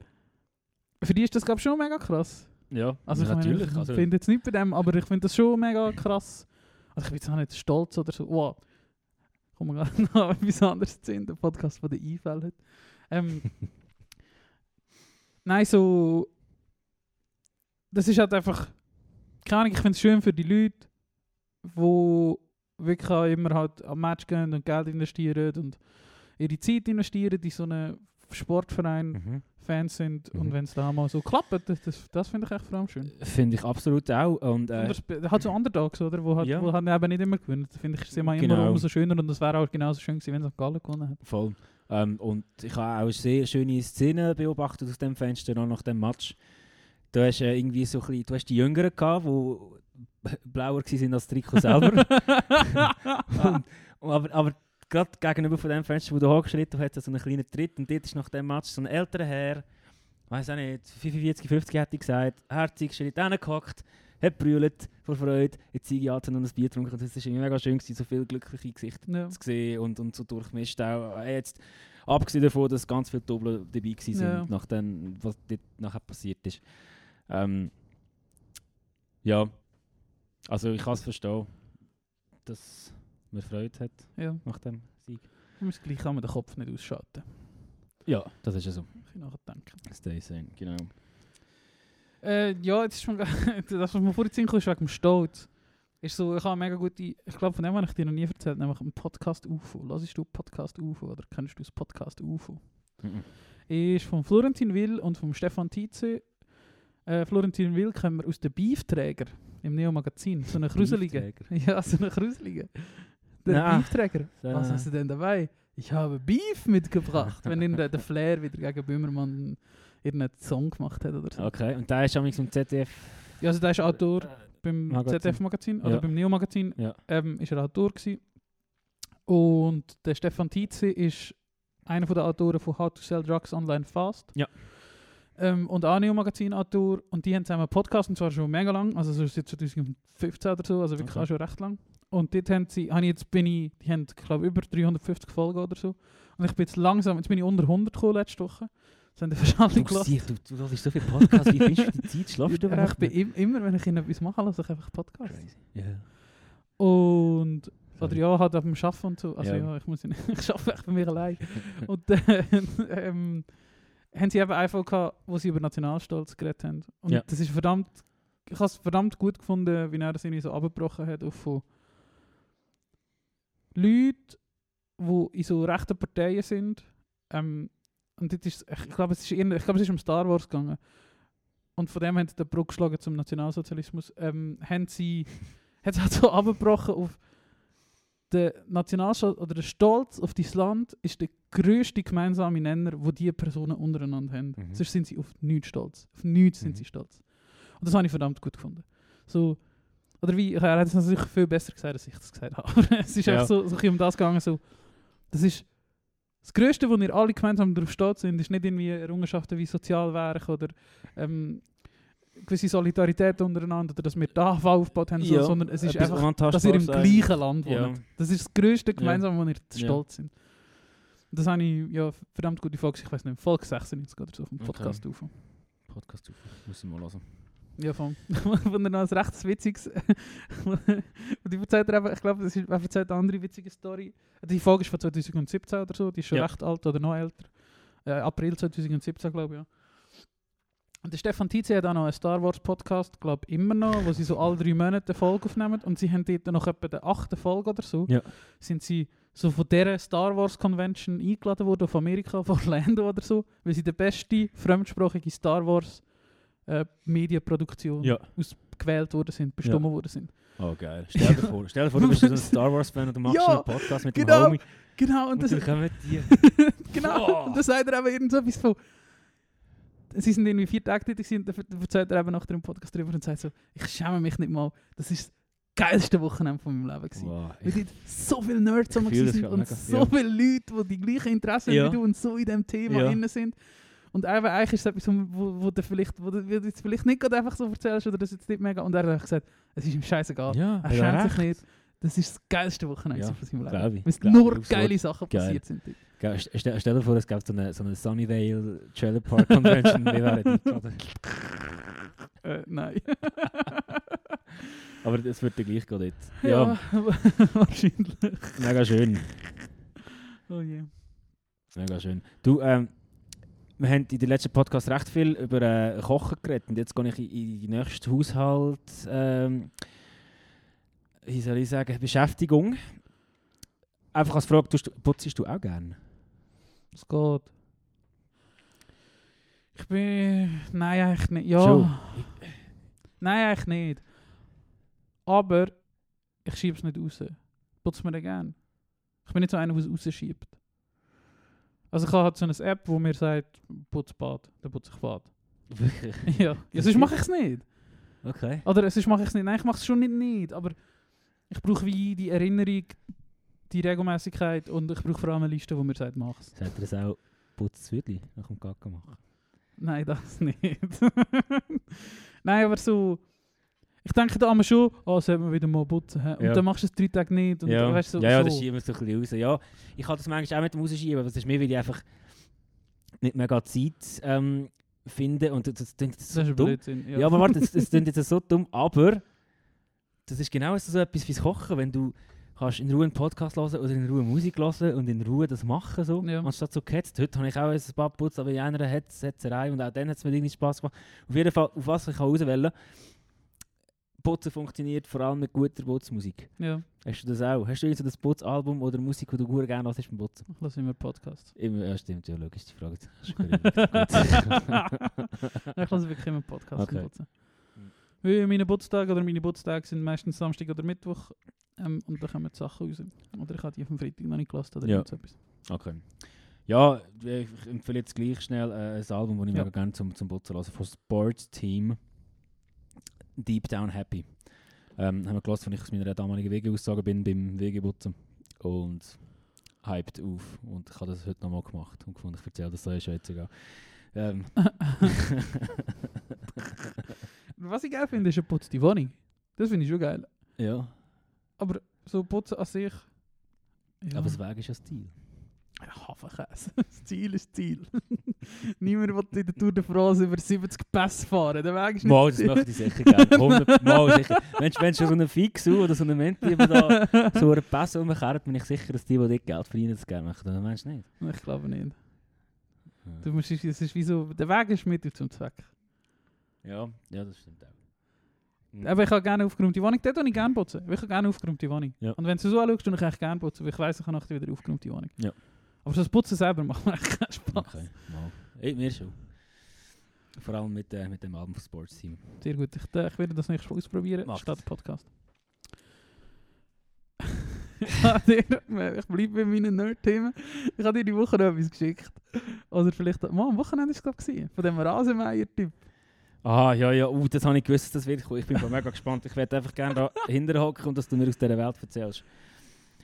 für die ist das glaube ich schon mega krass. ja, Also ich natürlich. Meine, ich also, finde jetzt nicht bei dem, aber ich finde das schon mega krass. Also ich bin jetzt auch nicht stolz oder so. Wow. Kommen wir gerade [laughs] noch etwas anderes zu sehen, der Podcast der Einfälle hat. Ähm, nein, so... Das ist halt einfach... Keine Ahnung, ich finde es schön für die Leute, die wirklich auch immer halt am Match gehen und Geld investieren und ihre Zeit investieren in so einen Sportverein mhm. Fans sind Mhm. und wenn es da mal so klappt, das, das, das finde ich echt vor allem schön. Finde ich absolut auch. Und, äh, Und das be- hat so Underdogs, oder? Wo halt, Ja. wo halt eben nicht immer gewinnen. Das finde ich ist immer, Genau. immer umso schöner und das wäre auch genauso schön gewesen, wenn St. Gallen gewonnen hätte. Voll. Ähm, und ich habe auch sehr schöne Szenen beobachtet aus dem Fenster noch nach dem Match. Du hast äh, irgendwie so ein bisschen, du hast die Jüngeren gehabt, [laughs] die blauer waren als Trikot selber. [laughs] und, und aber, aber gerade gegenüber von dem Fenster, wo du hochgeschritten hast, so einen kleinen Tritt und dort ist nach dem Match so ein älterer Herr, weiß auch nicht, 45, 50 hätte ich gesagt, herzig, schritt hingehockt, hat brüllt vor Freude, jetzt zeige ich an und ein Bier getrunken. Das war irgendwie mega schön, gewesen, so viele glückliche Gesichter ja. zu sehen und, und so durchmischt auch. Äh, Jetzt Abgesehen davon, dass ganz viele Doppel dabei waren, Ja. nach dem, was dort nachher passiert ist. Ähm, ja, also ich kann es verstehen, dass man Freude hat Ja, nach dem Sieg. muss gleich kann man den Kopf nicht ausschalten. Ja, das ist ja so. Ich nachher denken. Stay sane, genau. Äh, ja, jetzt ist schon, [laughs] das, was mir vorhin kam, ist wegen dem Stolz. Ist so, ich habe mega gute, ich glaube, von dem habe ich dir noch nie erzählt, nämlich im Podcast UFO. Lassest du Podcast UFO oder kennst du das Podcast UFO? Mhm. Ist von Florentin Will und vom Stefan Tietze. Äh, Florentin Will kennen wir aus den Beefträger im Neo-Magazin. So einen gruseligen. [laughs] Ja, so einen gruseligen. Der Ah. Beefträger. Was hast du denn dabei? Ich habe Beef mitgebracht. wenn in der, der Flair wieder gegen Böhmermann irgendeinen Song gemacht hat oder so. Okay, und da ist am im ZDF. Ja, also der ist Autor beim Magazin. ZDF-Magazin oder Ja. beim Neo-Magazin. Ja. Ähm, ist er Autor gewesen. Und der Stefan Tietze ist einer der Autoren von How to Sell Drugs Online Fast. Ja. Ähm, und auch Neo-Magazin-Autor. Und die haben zusammen einen Podcast, und zwar schon mega lang, also so seit 2015 oder so, also wirklich Okay. auch schon recht lang. Und dort haben sie, habe ich jetzt bin ich, die haben, glaube über 350 Folgen oder so. Und ich bin jetzt langsam, jetzt bin ich unter 100 gekommen letzte Woche. Das haben fast alle Du, gelassen. siehst, du, du hörst so viel Podcasts, wie findest du die Zeit? Schlafst du Ja, ich bin immer, wenn ich ihnen etwas mache, lasse ich einfach Podcasts. Crazy. Ja. Und oder ja, halt am Arbeiten und so. Also Ja. ja, ich muss ja nicht, [laughs] ich arbeite echt bei mir allein. und dann [laughs] ähm, haben sie eben einfach gehabt, wo sie über Nationalstolz geredet haben. Und Ja. das ist verdammt, ich habe es verdammt gut gefunden, wie er das irgendwie so abgebrochen hat auf von Leuten, die in so rechten Parteien sind. Ähm, und das ist, ich glaube, es ist irgend- ich glaube, es ist um Star Wars gegangen. Und von dem haben sie den Bruch geschlagen zum Nationalsozialismus. Ähm, haben sie [laughs] hat es halt so abgebrochen auf der Nationalstolz oder der Stolz auf dieses Land ist der grösste gemeinsame Nenner, wo die Personen untereinander haben. Mhm. Sonst sind sie auf nichts stolz. Auf nichts sind Mhm. sie stolz. Und das habe ich verdammt gut gefunden. So, oder wie, er hat es natürlich viel besser gesagt, als ich das gesagt habe. [laughs] Aber es ist Ja. einfach so, so um das gegangen, so, das ist das Größte, wo wir alle gemeinsam darauf stolz sind, ist nicht irgendwie Errungenschaften wie Sozialwerk oder ähm, gewisse Solidarität untereinander oder dass wir da aufgebaut haben, so, Ja, sondern es ist etwas einfach, dass ihr im gleichen Land wohnt. Ja. Das ist das Größte gemeinsam, wo wir stolz sind. Das habe ich ja verdammt gute Folge, ich weiß nicht, Folge 96 oder so vom. Podcast okay. Podcast auf. Muss ich mal hören. Ja, von, von der noch ein recht witziges. [laughs] und die erzählt er eben, ich glaube, das ist, er erzählt eine andere witzige Story. Die Folge ist von 2017 oder so, die ist schon Ja. recht alt oder noch älter. Äh, April 2017, glaube ich, ja. Und der Stefan Tietze hat auch noch einen Star Wars Podcast, glaube immer noch, wo sie so alle drei Monate eine Folge aufnehmen. Und sie haben dort noch etwa der achte Folge oder so. Ja. Sind sie so von dieser Star Wars Convention eingeladen worden auf Amerika, von Orlando oder so, weil sie die beste fremdsprachige Star Wars äh, Medienproduktion Ja. ausgewählt worden sind, bestimmt worden sind. Oh, geil. Stell dir vor, stell dir vor du bist so ein Star Wars-Fan und du machst [laughs] Ja, einen Podcast mit dem genau. Homie. Genau, und Und, das, dann kommen die. [laughs] genau, Boah. und dann sagt er eben irgend so etwas von. Sie sind irgendwie vier Tage tätig und dann erzählt er eben nach dem Podcast drüber und sagt so: Ich schäme mich nicht mal, das ist das geilste Wochenende von meinem Leben. Gewesen. Wow, Weil dort so viele Nerds sind gerade und mega, so ja. viele Leute, die die gleichen Interessen Ja. wie du und so in diesem Thema Ja. drin sind. Und eben, eigentlich ist es etwas, wo, wo, du vielleicht, wo du jetzt vielleicht nicht gerade einfach so erzählst oder das jetzt nicht mega. Und er hat gesagt, es ist ihm scheißegal. Ja, Er schämt sich nicht. Das ist das geilste Wochenende Ja, von seinem Leben. Weil nur geile Sachen Geil. passiert sind. dort. Stell, stell dir vor, es gäbe so eine, so eine Sunnyvale Trailer Park Convention. Wir wären eingeladen. [laughs] Äh, nein. [laughs] Aber das wird ja gleich gehen dort. Ja, [laughs] wahrscheinlich. mega schön. Oh je. Mega schön. Du, ähm, wir haben in den letzten Podcast recht viel über äh, Kochen geredet und jetzt gehe ich in, die nächste Haushalt, ähm, wie soll ich sagen, Beschäftigung. Einfach als Frage, putzest du auch gerne? Es geht. Ich bin. Nein, eigentlich nicht. Ja. Schon. Nein, eigentlich nicht. Aber ich schiebe es nicht raus. Putzt mir den gerne. Ich bin nicht so einer, der es rausschiebt. Also ich habe halt so eine App, wo mir sagt, putz Bad, dann putze ich Bad. Wirklich? [laughs] ja, ja sonst mache ich es nicht. Okay. Oder sonst mache ich es nicht. Nein, ich mache es schon nicht, nicht. Aber ich brauche wie die Erinnerung, die Regelmäßigkeit und ich brauche vor allem eine Liste, wo mir sagt, mach es. Sagt er das auch, putz das Würdli nach dem Kacken machen? Nein, das nicht. [laughs] Nein, aber so. Ich denke da immer schon, oh, sollten wir wieder mal putzen. hä? Und Ja. dann machst du es drei Tage nicht. Und ja. weißt, so, ja, ja, so. das schieben wir so ein bisschen raus. Ja, ich kann das manchmal auch mit dem rausschieben, aber das ist mir, weil ich einfach nicht mega Zeit ähm, finde. Und das, das klingt jetzt Das so ist dumm. Blödsinn. Ja, aber warte, das, das [laughs] klingt jetzt so dumm, aber das ist genau so etwas fürs Kochen, wenn du kannst in Ruhe einen Podcast hören oder in Ruhe Musik hören und in Ruhe das machen, so, Ja. anstatt so gehetzt. Heute habe ich auch ein paar Putz, aber in einer Hetz- Hetzerei und auch dann hat es mir irgendwie Spass gemacht. Auf jeden Fall, auf was ich kann auswählen Putzen funktioniert vor allem mit guter Putzmusik. Ja, Hast du das auch? Hast du irgend so das Putzalbum oder Musik, die du gut gerne hörst beim Putzen? ich lasse immer Podcast. Immer, ja, stimmt, ja, logisch, die Frage. [laughs] Ich lasse wirklich immer Podcast Okay. putzen. Weil meine Putztage oder meine Putztage sind meistens Samstag oder Mittwoch. Ähm, und dann kommen die Sachen raus. Oder ich habe die auf dem Freitag noch nicht gelassen oder Ja. so etwas. Okay. Ja, ich empfehle jetzt gleich schnell äh, ein Album, das ich Ja. mega gerne zum, zum Putzen höre, von Sports Team. Deep Down Happy. Ähm, haben wir gelassen, als ich aus meiner damaligen Wegeaussage bin beim Wegeputzen. Und hyped auf. Und ich habe das heute nochmal gemacht und gefunden, ich erzähle das so, ist ja jetzt egal. Ähm, [laughs] Was ich geil finde, ist ein Putz die Wohnung. Das finde ich schon geil. ja, Aber so putzen an sich. Ja. aber das Weg ist ja Stil. Ja, Hafenkäse. [laughs] Das Ziel ist das Ziel. [laughs] Niemand will in der Tour de France über 70 Pässe fahren. Der Weg ist nicht Mal, das möchte ich sicher gerne. [laughs] 100 Mal sicher. Wenn, wenn schon so einen Fixu oder so einen Menti da so einen Pass umkehrt, bin ich sicher, dass die, die dort Geld verdienen, das gerne machen. Dann meinst du nicht? Ich glaube nicht. Du musst, es ist wie so, der Weg ist Mittel zum Zweck. Ja, ja, das stimmt auch. Mhm. Aber ich habe gerne aufgeräumte Wohnung. Dort tue ich gerne putzen. Ich habe gerne aufgeräumte Wohnung. Ja. Und wenn du so anschaust, tue ich eigentlich gerne putzen. Weil ich weiss, ich habe nachher wieder aufgeräumte Wohnung. Ja. Aber so das Putzen selber macht mir echt keinen Spaß. Okay, mal. Ey, mir schon. Vor allem mit, äh, mit dem Album vom Sports Team. Sehr gut. Ich, äh, ich werde das nächste Mal ausprobieren. Mach statt. Podcast. [laughs] ich ich bleibe bei meinen Nerd-Themen. Ich habe dir die Woche noch etwas geschickt. Oder vielleicht... Mal, am Wochenende war es glaube ich. Von dem Rasenmeier-Typ. Ah, ja, ja, uh, das habe ich gewusst, dass das wird kommen. Ich bin mega gespannt. Ich werde einfach gerne da [laughs] hinterher hocken und dass du mir aus dieser Welt erzählst.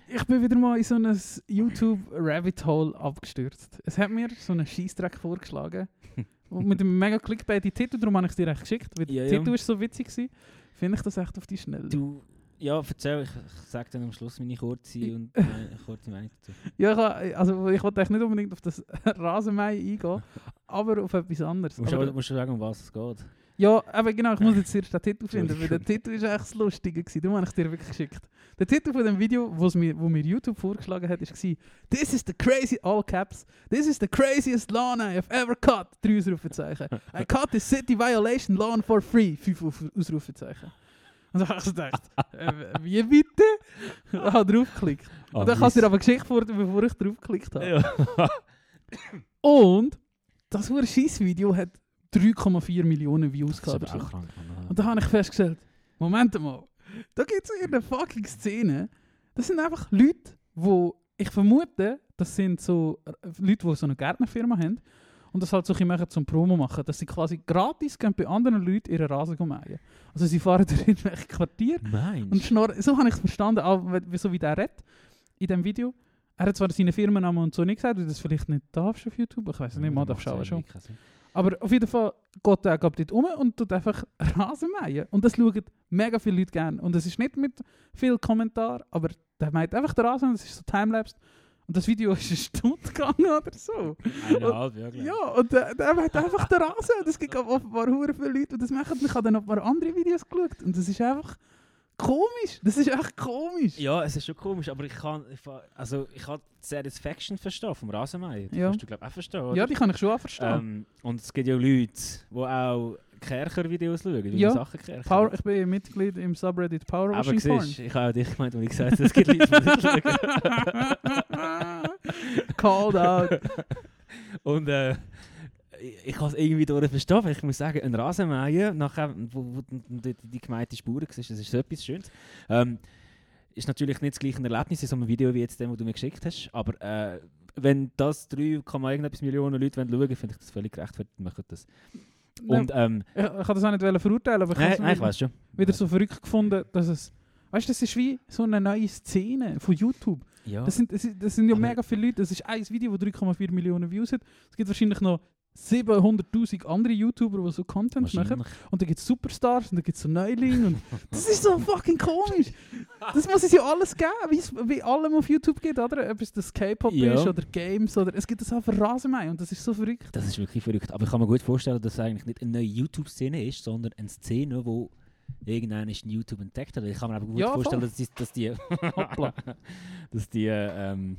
Ich bin wieder mal in so ein YouTube-Rabbit Hole abgestürzt. Es hat mir so einen Scheissdreck vorgeschlagen. [laughs] und mit einem mega clickbaity Titel, darum habe ich es dir echt geschickt. Weil Ja, der. Titel war so witzig. gewesen. Finde ich das echt auf die Schnelle. Du, ja, erzähl, ich, ich sage dann am Schluss meine kurze, und, meine [laughs] kurze Meinung dazu. Ja, ich, also ich wollte eigentlich nicht unbedingt auf das [laughs] Rasenmähen eingehen, aber auf etwas anderes. Du musst, aber, musst du sagen, um was es geht. ja, aber genau, ich muss jetzt erst den Titel finden, weil der. Titel ist echt das Lustige gewesen. Darum habe ich dir wirklich geschickt. Der Titel von dem Video, wo's mir, wo mir YouTube vorgeschlagen hat, war «This is the crazy, all caps, this is the craziest lawn I have ever cut!» Drei Ausrufezeichen. «I cut this city violation lawn for free!» Fünf Ausrufezeichen. Und dann habe ich gedacht, äh, wie bitte? Und habe draufgeklickt. Ah, Und dann kannst du dir aber geschickt worden, bevor ich draufgeklickt habe. Ja. [laughs] Und das war Scheiß-Video hat 3,4 Millionen Views Das ist gehabt. auch so. krank. Mann. Und da habe ich festgestellt, Moment mal, da gibt es in der fucking Szene, das sind einfach Leute, wo ich vermute, das sind so äh, Leute, die so eine Gärtnerfirma haben und das halt so ein machen zum Promo machen, dass sie quasi gratis gehen bei anderen Leuten ihren Rasen mähen. Also sie fahren [laughs] durch irgendwelche Quartiere Meinst und schnorren, so habe ich es verstanden, auch wie- so wie der redet in dem Video. Er hat zwar seinen Firmennamen und so nicht gesagt, weil du das vielleicht nicht darfst auf YouTube, ich weiß nicht, mal darfst du auch schon. Aber auf jeden Fall geht er geht dort um und tut einfach [laughs] Rasen mähen. Und das schauen mega viele Leute gerne. Und es ist nicht mit viel Kommentar, aber der meint einfach den Rasen es ist so timelapse. Und das Video [laughs] ist eine Stunde gegangen oder so. Eineinhalb, ja, glaub ich. Ja, und der, der meint einfach den Rasen. Und es gibt offenbar hure viele Leute, die das machen. Ich habe dann noch ein paar andere Videos geschaut. Und das ist einfach komisch. Das ist echt komisch. Ja, es ist schon komisch, aber ich kann, ich, also ich kann die Satisfaction verstehen vom Rasenmähen. Das Ja. kannst du glaube ich auch verstehen, oder? Ja, die kann ich schon auch verstehen. ähm, Und es gibt ja Leute, die auch Kercher-Videos schauen, wie Ja. Sachen. Power, ich bin Mitglied im Subreddit Power aber Washing Porn. siehst, ich habe auch dich gemeint, als ich gesagt habe, es gibt Leute, die das schauen. [laughs] Called out. Und äh, ich, ich kann es irgendwie durch verstehen, weil ich muss sagen, ein Rasenmähen, nachher, wo, wo die, die gemeinte Spuren war, das ist so etwas Schönes. Ähm, ist natürlich nicht das gleiche Erlebnis in so einem Video wie jetzt dem, das du mir geschickt hast, aber äh, wenn das 3, irgendetwas Millionen Leute wollen schauen, finde ich das völlig gerechtfertigt, machen das. Und ähm, Ich, ich kann das auch nicht verurteilen, aber ich habe nein, es schon. wieder so verrückt gefunden, dass es. Weißt du, das ist wie so eine neue Szene von YouTube. Ja. Das sind, das sind, das sind ja Aber- mega viele Leute. Das ist ein Video, das 3,4 Millionen Views hat. Es gibt wahrscheinlich noch 700'000 andere YouTuber, die so Content machen. Und dann gibt es Superstars und dann gibt es so Neulinge. Und [laughs] das ist so fucking komisch. Das muss es ja alles geben, wie allem auf YouTube gibt, oder? Ob es das K-Pop Ja. ist oder Games oder... Es gibt das für Rasenmäher und das ist so verrückt. Das ist wirklich verrückt. Aber ich kann mir gut vorstellen, dass es eigentlich nicht eine neue YouTube-Szene ist, sondern eine Szene, wo irgendeiner ist YouTube entdeckt hat. Ich kann mir aber gut Ja, vorstellen, dass die, dass die, [laughs] [laughs] dass die ähm,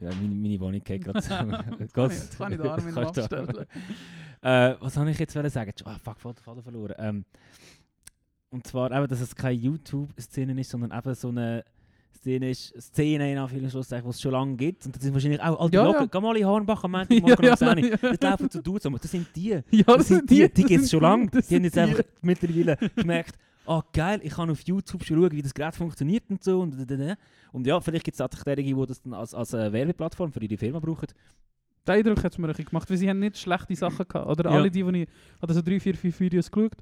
ja, meine, meine Wohnung geht gerade. [laughs] Ich- Jetzt kann ich den Arm in den abstellen. [laughs] Äh, was soll ich jetzt sagen? Ah, fuck, Faden, Faden verloren. Ähm, und zwar eben, dass es keine YouTube-Szene ist, sondern eben so eine Szene ist, Szene in Anführungszeichen, die es schon lange gibt. Und das sind wahrscheinlich auch alte Ja, ja, ja. Geh mal in Hornbach am Montag, [laughs] morgen ja, um 10 Uhr. ja. Dort laufen so Dudes, das sind die. Ja, Das sind die, die das gibt es schon lange. das Die haben jetzt einfach mittlerweile gemerkt, ah geil, ich kann auf YouTube schon schauen, wie das Gerät funktioniert und so. Und, und ja, vielleicht gibt es tatsächlich diejenigen, die das dann als, als äh, Werbeplattform für ihre Firma brauchen. Den Eindruck hat es mir gemacht, weil sie haben nicht schlechte Sachen gehabt. Oder Ja. alle die, die ich... So drei, vier, fünf Videos geschaut.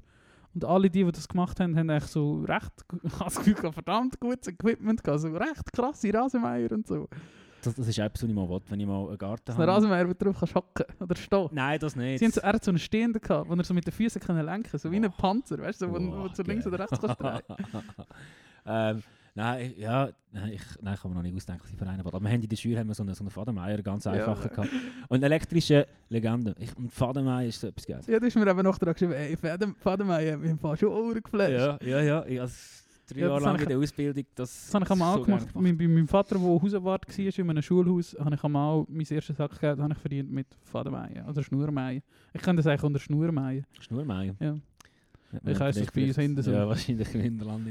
Und alle die, die das gemacht haben, haben eigentlich so recht... [laughs] Ich habe das Gefühl, verdammt gutes Equipment gehabt. So recht krasse Rasenmäher und so. Das, das ist etwas, was ich mal will, wenn ich mal einen Garten ist ein Rasenmäher, wo du drauf kannst hocken [laughs] oder stehen. Nein, das nicht. Sie haben so, er hat so einen stehenden gehabt, wo er so mit den Füßen können lenken kann. So wie ein Oh. Panzer, weißt du, so, wo, Oh, wo du links geil. oder rechts kannst drehen. [laughs] ähm, nein, ich- ja, nein, ich, nein, ich kann mir noch nicht ausdenken, was ich für einen. Aber wir haben in der Schule haben wir so einen, so einen Fadenmeier, ganz Ja. einfacher gehabt. Und elektrische Legende. Ich, und Fadenmeier ist so etwas Geiles. Ja, da ist mir eben noch dran geschrieben, ey, Faden- hat mich im Fall schon Ohren geflasht. Ja, ja, ja. Ich als drei Ja, Jahre das lang in der Ausbildung. Das, Das habe ich einmal so gemacht. Mein, bei meinem Vater, der Hauswart war in einem Schulhaus, habe ich einmal mein erstes Sackgeld habe ich verdient mit Fadenmähen oder Schnurmähen. Ich kenne das eigentlich unter Schnurmähen. Schnurmeier. Ja, Ja, Ich heisse das bei uns hinten so. Ja, wahrscheinlich im Hinterland.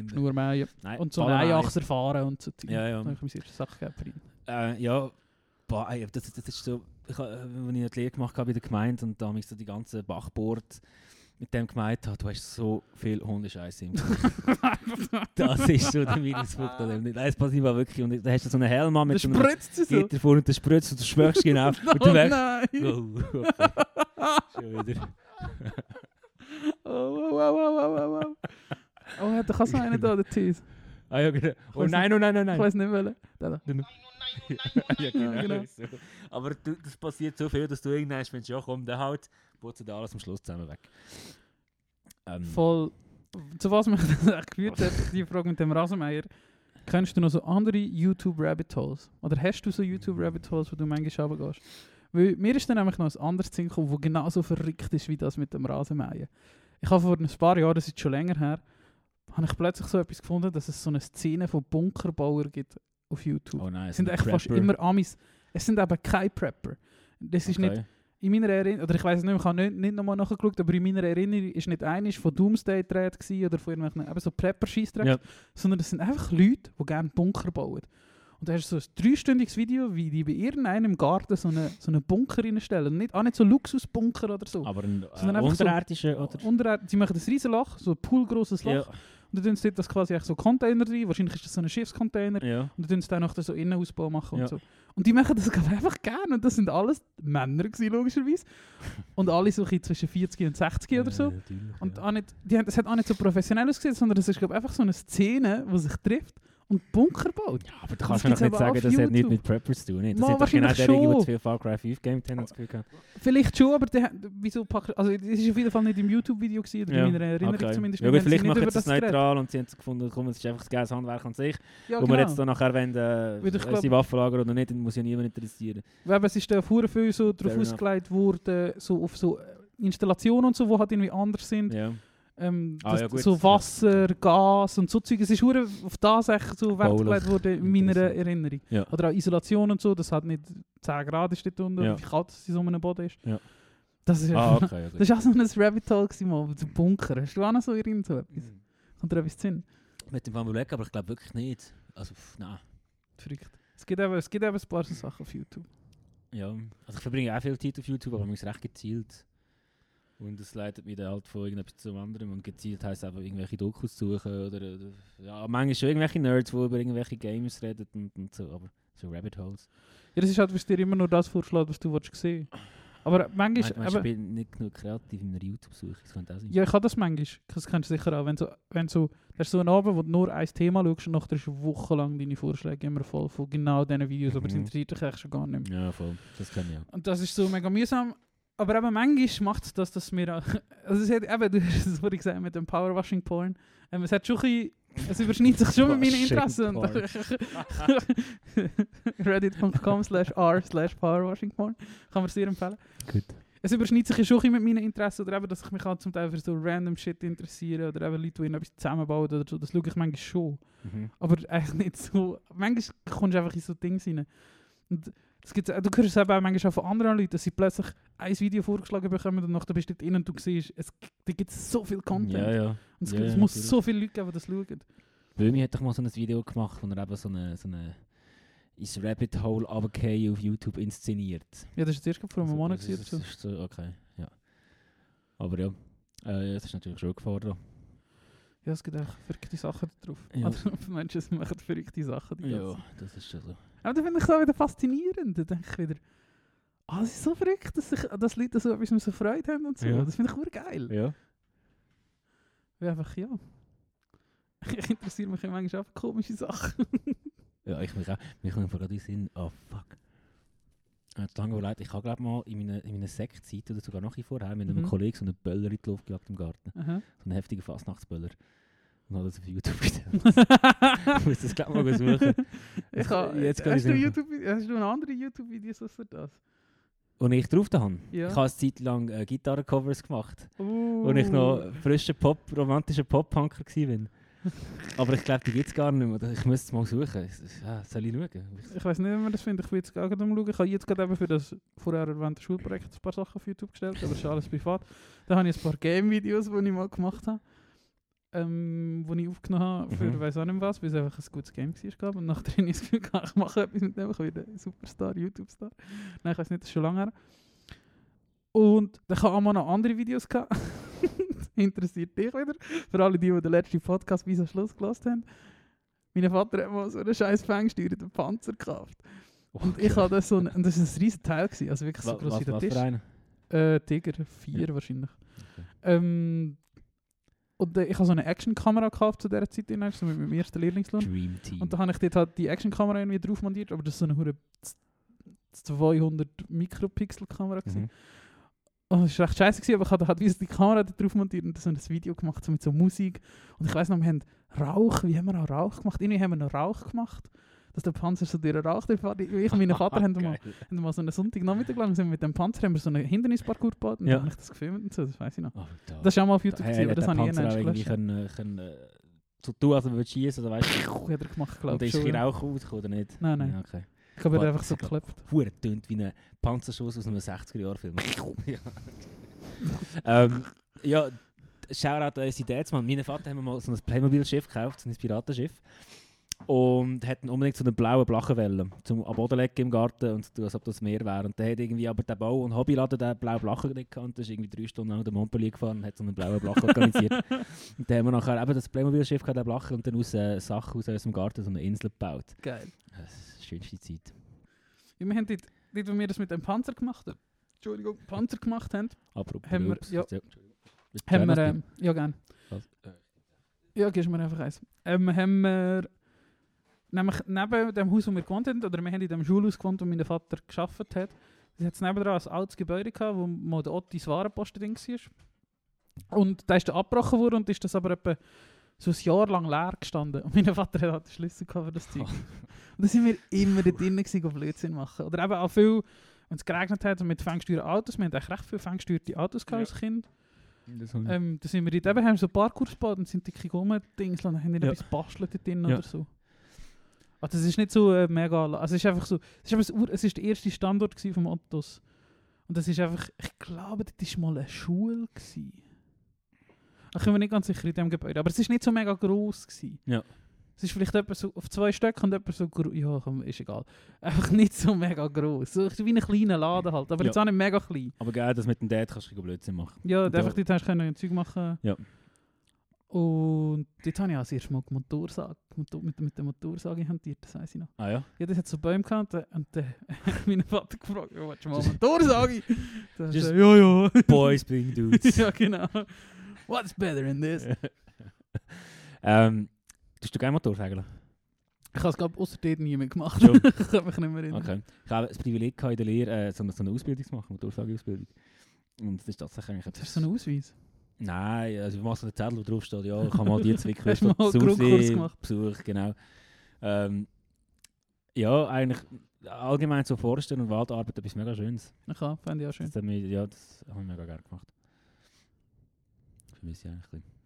Nein, Und so Fadenmeier. Eiachser fahren und so. Ja, ja. Da habe ich mein erstes Sackgeld verdient. Äh, ja, boah, ey, das, das ist so, ich, äh, als ich die Lehre gemacht habe bei der Gemeinde und da habe ich so die ganze Bachboard mit dem gemeint habe, du hast so viel Hundescheiße im. [laughs] Das ist so der Minuspunkt an dem. Nein, es passiert wirklich. Und da hast du so einen Helm an mit so einem. Gitter vor und der spritzt und du schmeckst genau. [laughs] und Oh du merkst, oh, okay. schon wieder. [laughs] Oh, oh, oh, oh, oh, oh, oh. Oh, da kann es noch einen da, der Tees. Ah ja, genau. Oh nein, oh nein, oh Ich nein. weiß nicht welchen. Da, da. ja, genau. Ja, genau. So. Aber du, das passiert so viel, dass du irgendwann findest, ja komm, der haut, putzen alles am Schluss zusammen weg. Ähm, Voll. Zu was mich [laughs] das echt geführt hat, die Frage mit dem Rasenmäher. Kennst du noch so andere YouTube-Rabbit Holes? Oder hast du so YouTube-Rabbit Holes, wo du manchmal runtergehst? Weil mir ist dann nämlich noch ein anderes Ding gekommen, das genauso verrückt ist wie das mit dem Rasenmähen. Ich habe vor ein paar Jahren, das ist schon länger her, habe ich plötzlich so etwas gefunden, dass es so eine Szene von Bunkerbauern gibt auf YouTube. oh nein, es sind echt fast immer Amis. Es sind eben keine Prepper. Das ist nicht Okay. In meiner Erinnerung, oder ich weiß nicht, ich habe nicht, nicht nochmal nachgeschaut, aber in meiner Erinnerung ist nicht einiges von Doomsday gewesen oder von irgendwelchen eben so prepper scheissdreck Ja. sondern es sind einfach Leute, die gerne Bunker bauen. Und da hast du so ein dreistündiges Video, wie die bei irgendeinem im Garten so einen so eine Bunker reinstellen. Und Nicht, auch nicht so Luxusbunker oder so. Aber ein äh, einfach so- unterirdischer, oder? Sie machen ein riesen Loch, so ein poolgrosses Loch. Ja, Und dann tun das quasi so Container rein. Wahrscheinlich ist das so ein Schiffscontainer. ja. Und dann tun sie dann noch so Innenausbau machen Ja. und so. Und die machen das einfach gerne. Und das sind alles Männer gewesen, logischerweise. [laughs] Und alle so zwischen 40 und 60 oder so. Ja, Und ja. auch nicht, die es hat auch nicht so professionell ausgesehen, sondern es ist glaub, einfach so eine Szene, die sich trifft und Bunker baut. Ja, aber du Das kannst mir doch nicht sagen, auf das hat nichts mit Preppers zu tun. Nicht? Das Mal sind doch genau diejenigen, die zu viel Far Cry 5 gamed haben, das Gefühl gehabt. Vielleicht schon, aber die, haben- wieso pack, also es ist auf jeden Fall nicht im YouTube-Video oder in meiner Erinnerung okay. zumindest. Ja, vielleicht machen sie es das neutral und sie haben gefunden, komm, es ist einfach das geiles Handwerk an sich. Ja, Wo genau. wir jetzt dann nachher wollen, äh, äh, glaub- sie Waffen lagern oder nicht, dann muss ja niemand interessieren. Weil es ist da vorher viel so darauf ausgelegt worden, so auf so äh, Installationen und so, die halt irgendwie anders sind. Ja. Ähm, Ah, das, ja, so Wasser, Gas und so Zeug. Es ist hure auf das echt so Wert gelegt worden in meiner. Erinnerung. Ja. Oder auch Isolation und so, das hat nicht 10 Grad ist dort unten, Ja. wie kalt es in so einem Boden ist. Ja. Das ist, Ah, okay. Ja, gut. [laughs] das ist auch so ein Rabbit Hole gewesen, mal, so Bunker. Hast du auch noch so irgend so etwas? Mhm. Kommt dir etwas zu Sinn? Mit dem Fall überlegen, aber ich glaube wirklich nicht. Also, pff, nein. Verrückt. Es gibt eben, es gibt eben ein paar so Sachen auf YouTube. Ja. Also ich verbringe auch viel Zeit auf YouTube, aber man ist recht gezielt. Und es leitet mich dann halt von irgendetwas zum anderen. Und gezielt heisst einfach irgendwelche Dokus suchen oder, oder ja, manchmal schon irgendwelche Nerds, die über irgendwelche Games reden und, und so, aber so Rabbit Holes. Ja, das ist halt, was dir immer nur das vorschlägt, was du willst sehen Aber manchmal... Ich bin nicht genug kreativ in einer YouTube-Suche, das könnte auch sein. Ja, ich habe das manchmal. Das kennst du sicher auch. Wenn so, wenn so, du hast so einen Abend, wo du nur ein Thema schaust und nachher ist wochenlang deine Vorschläge immer voll von genau diesen Videos, aber es Mhm. interessiert dich eigentlich schon gar nicht mehr. Ja, voll. Das kann ich auch. Und das ist so mega mühsam. Aber eben manchmal macht es das, dass wir... Also es hat eben, du hast es vorhin gesagt, mit dem Powerwashing Porn. Ähm, es hat schon ein bisschen... Es überschneidet sich schon mit meinen Interessen. [laughs] Reddit.com slash r slash powerwashing porn. Kann man sehr empfehlen. Gut. Es überschneidet sich ja schon ein bisschen mit meinen Interessen. Oder eben, dass ich mich halt zum Teil für so random Shit interessiere. Oder eben Leute, die etwas zusammenbauen oder so. Das schaue ich manchmal schon. Mhm. Aber eigentlich nicht so. Manchmal kommst du einfach in so Dinge rein. Und das gibt's, du hörst es eben auch manchmal von anderen Leuten, dass sie plötzlich ein Video vorgeschlagen bekommen und nachher bist du drin und du siehst, es da gibt so viel Content. Ja, ja. Und es, Ja, gibt, es muss natürlich. so viele Leute geben, die das schauen. Böhmi hat doch mal so ein Video gemacht, wo er eben so eine, so eine ins Rabbit Hole runterfallen auf YouTube inszeniert. Ja, das ist jetzt erst vor einem Also, Monat. das ist, das ist so, okay, ja. Aber ja, äh, das ist natürlich schon da. Ja, es gibt auch verrückte Sachen drauf. Ja. Oder [laughs] Menschen machen verrückte Sachen. Die Ja, das ist schon so. Aber da finde ich auch wieder faszinierend. Da denke ich wieder, ah, es ist so verrückt, dass, sich, dass Leute so etwas so Freude haben und so. Ja. Das finde ich geil. Ja. Ja, einfach, ja. [laughs] Ich interessiere mich ja manchmal auch für komische Sachen. Ja, ich mich auch. Mir kommt in den Sinn, oh fuck. Äh, lange überlegt, ich habe glaube mal in meiner, in meiner Sektzeit oder sogar noch vorher mit einem Mhm. Kollegen so einen Böller in die Luft gejagt im Garten. Aha. So einen heftigen Fastnachtsböller. Und habe das auf YouTube gestellt. [laughs] ich muss das glaube mal suchen. ich ha, Jetzt kann hast, ich du. YouTube, hast du noch andere YouTube-Videos als für das? Und ich drauf da habe. Ja. Ich habe eine Zeit lang äh, Gitarrencovers gemacht. Uh. Als ich noch frischer Pop, romantischer Pop-Punker war. [laughs] Aber ich glaube, die gibt es gar nicht mehr. Ich müsste es mal suchen. Ich- Ja, soll ich schauen? Ich weiß nicht, wie man das findet. Ich will jetzt gerade am schauen. Ich habe jetzt gerade eben für das vorher erwähnte Schulprojekt ein paar Sachen auf YouTube gestellt, aber das ist alles privat. Da habe ich ein paar Game-Videos, die ich mal gemacht habe. Ähm, die ich aufgenommen habe für Mhm. weiss auch nicht was, weil es einfach ein gutes Game war. glaub. Und nachher [laughs] habe ich das Gefühl, ich mache etwas mit dem, ich werde ein Superstar, YouTube-Star. Nein, ich weiß nicht, das ist schon lange her. Und dann habe ich auch mal noch andere Videos gehabt. [laughs] Interessiert dich wieder. Für alle, die, die den letzten Podcast bis am Schluss gelassen haben. Mein Vater hat mal so einen scheiß fangsteuerten Panzer gekauft. Und ich hatte so einen, das war ein riesen Teil, gewesen, also wirklich so was, groß was, wie der was Tisch. einen? Äh, Tiger 4 wahrscheinlich. Ähm, und ich habe so eine Actionkamera gekauft zu dieser Zeit, in, so mit meinem ersten Lehrlingslohn. Dream Team. Und da habe ich dort halt die Actionkamera irgendwie drauf montiert, aber das ist so eine hure z- 200 Mikropixel Kamera gewesen. Mhm. Und es war recht scheiße, gewesen, aber ich hatte halt wie die Kamera da drauf montiert und so ein Video gemacht, so mit so Musik. Und ich weiß noch, wir haben Rauch, wie haben wir auch Rauch gemacht? Irgendwie haben wir noch Rauch gemacht, dass der Panzer so durch den Rauch durchfährt. Ich und mein Vater haben [laughs] mal, haben mal so einen Sonntagnachmittag lang sind mit dem Panzer haben wir so einen Hindernisparcours gebaut und Ja. habe ich das gefilmt und so, das weiß ich noch. Oh, da. Das ist auch mal auf YouTube, Hey, gewesen, aber das habe ich eh auch nicht irgendwie können, können, äh, so tun, als er schießen oder weißt du? Hat er gemacht, Und glaube ich. ist schon, ein ja. Rauch rausgekommen, oder nicht? Nein, nein. Ja, okay. Ich habe einfach so geklebt. Hure tönt wie ein Panzerschuss aus einem 60er-Jahr-Film. [laughs] ja. ähm, ja, Shoutout an unsere Dads. Mein Vater hat mir mal so ein Playmobil-Schiff gekauft, so ein Piratenschiff. Und dann unbedingt so einen blauen Blachenwelle zum am Boden legen im Garten und tun, als ob das Meer wäre. Und der hat irgendwie aber den Bau- und Hobbyladen den blauen Blachen nicht gekannt. Der ist irgendwie drei Stunden lang durch Montpellier gefahren und hat so einen blauen Blachen organisiert. [laughs] Und dann haben wir nachher eben das Playmobil-Schiff gehabt, den Blachen, und dann aus äh, Sachen aus unserem Garten so eine Insel gebaut. Geil. Das ist die schönste Zeit. Ja, wir haben dort, dort, wo wir das mit dem Panzer gemacht haben, Entschuldigung, Panzer gemacht haben, Apropos Haben wir- ja. erzähl. haben wir, ähm, ja gerne, ja gibst mir einfach eins, ähm, haben wir, nämlich neben dem Haus, wo wir gewohnt haben, oder wir haben in dem Schulhaus gewohnt, wo mein Vater geschafft hat, da hat es nebenan ein altes Gebäude gehabt, wo mal der Ottis Warenposten drin war. Und da ist dann abgebrochen worden und ist das aber etwa so ein Jahr lang leer gestanden. Und mein Vater hat den Schlüssel gehabt für das Zeug. [laughs] Und da sind wir immer da drinnen gewesen, Blödsinn machen. Oder eben auch viel, wenn es geregnet hat mit fangsteuerten Autos, wir haben eigentlich recht viele fangsteuerte Autos gehabt als Kind. Das Ähm, da sind wir dort eben, haben so Parkour gebaut und sind dicke Gummidings und haben Ja. etwas bastelt dort drin Ja. oder so. Also es ist nicht so äh, mega, also es ist einfach so, es ist, es ist der erste Standort vom Ottos. Und das ist einfach, ich glaube, das war mal eine Schule. Gewesen. Ich bin mir nicht ganz sicher in dem Gebäude, aber es ist nicht so mega gross gewesen. Ja. Es ist vielleicht etwa so auf zwei Stöcke und etwa so groß, ja, komm, ist egal. Einfach nicht so mega gross. So wie ein kleiner Laden halt, aber Ja. jetzt auch nicht mega klein. Aber geil, dass mit dem Dad kannst du Blödsinn machen. Ja, Und einfach dort hast du können Zeug machen. Ja. Und dort habe ich auch das erste Mal die Motorsage, Motor, mit, mit der Motorsage hantiert, das weiß ich noch. Ah ja? Ja, das hat so Bäume gehabt und, dann hat mein Vater gefragt, ja, willst du mal Motorsage? Dann Just- so, ja, ja. Boys being [laughs] dudes. ja, genau. What's better in this? [laughs] ähm, tust du gerne Motorsägeln? Ich habe es, glaube ich, außer dort nie mehr gemacht. [laughs] Ich kann mich nicht mehr erinnern. Okay. Ich habe das Privileg in der Lehre äh, so, eine, so eine Ausbildung zu machen, Motorsägeausbildung. Und das ist tatsächlich eigentlich Das ist so ein Ausweis. Nein, also ich mache so einen Zettel, wo drauf steht, ja, [laughs] ich habe mal die du Grundkurs gemacht? Besuch, genau. Ähm, ja, eigentlich allgemein so Forsten und Waldarbeit etwas mega Schönes. Ich kann, fände ich auch schön. Das, hat mich, ja, das habe ich mega gerne gemacht. Vermisse ich eigentlich ein bisschen.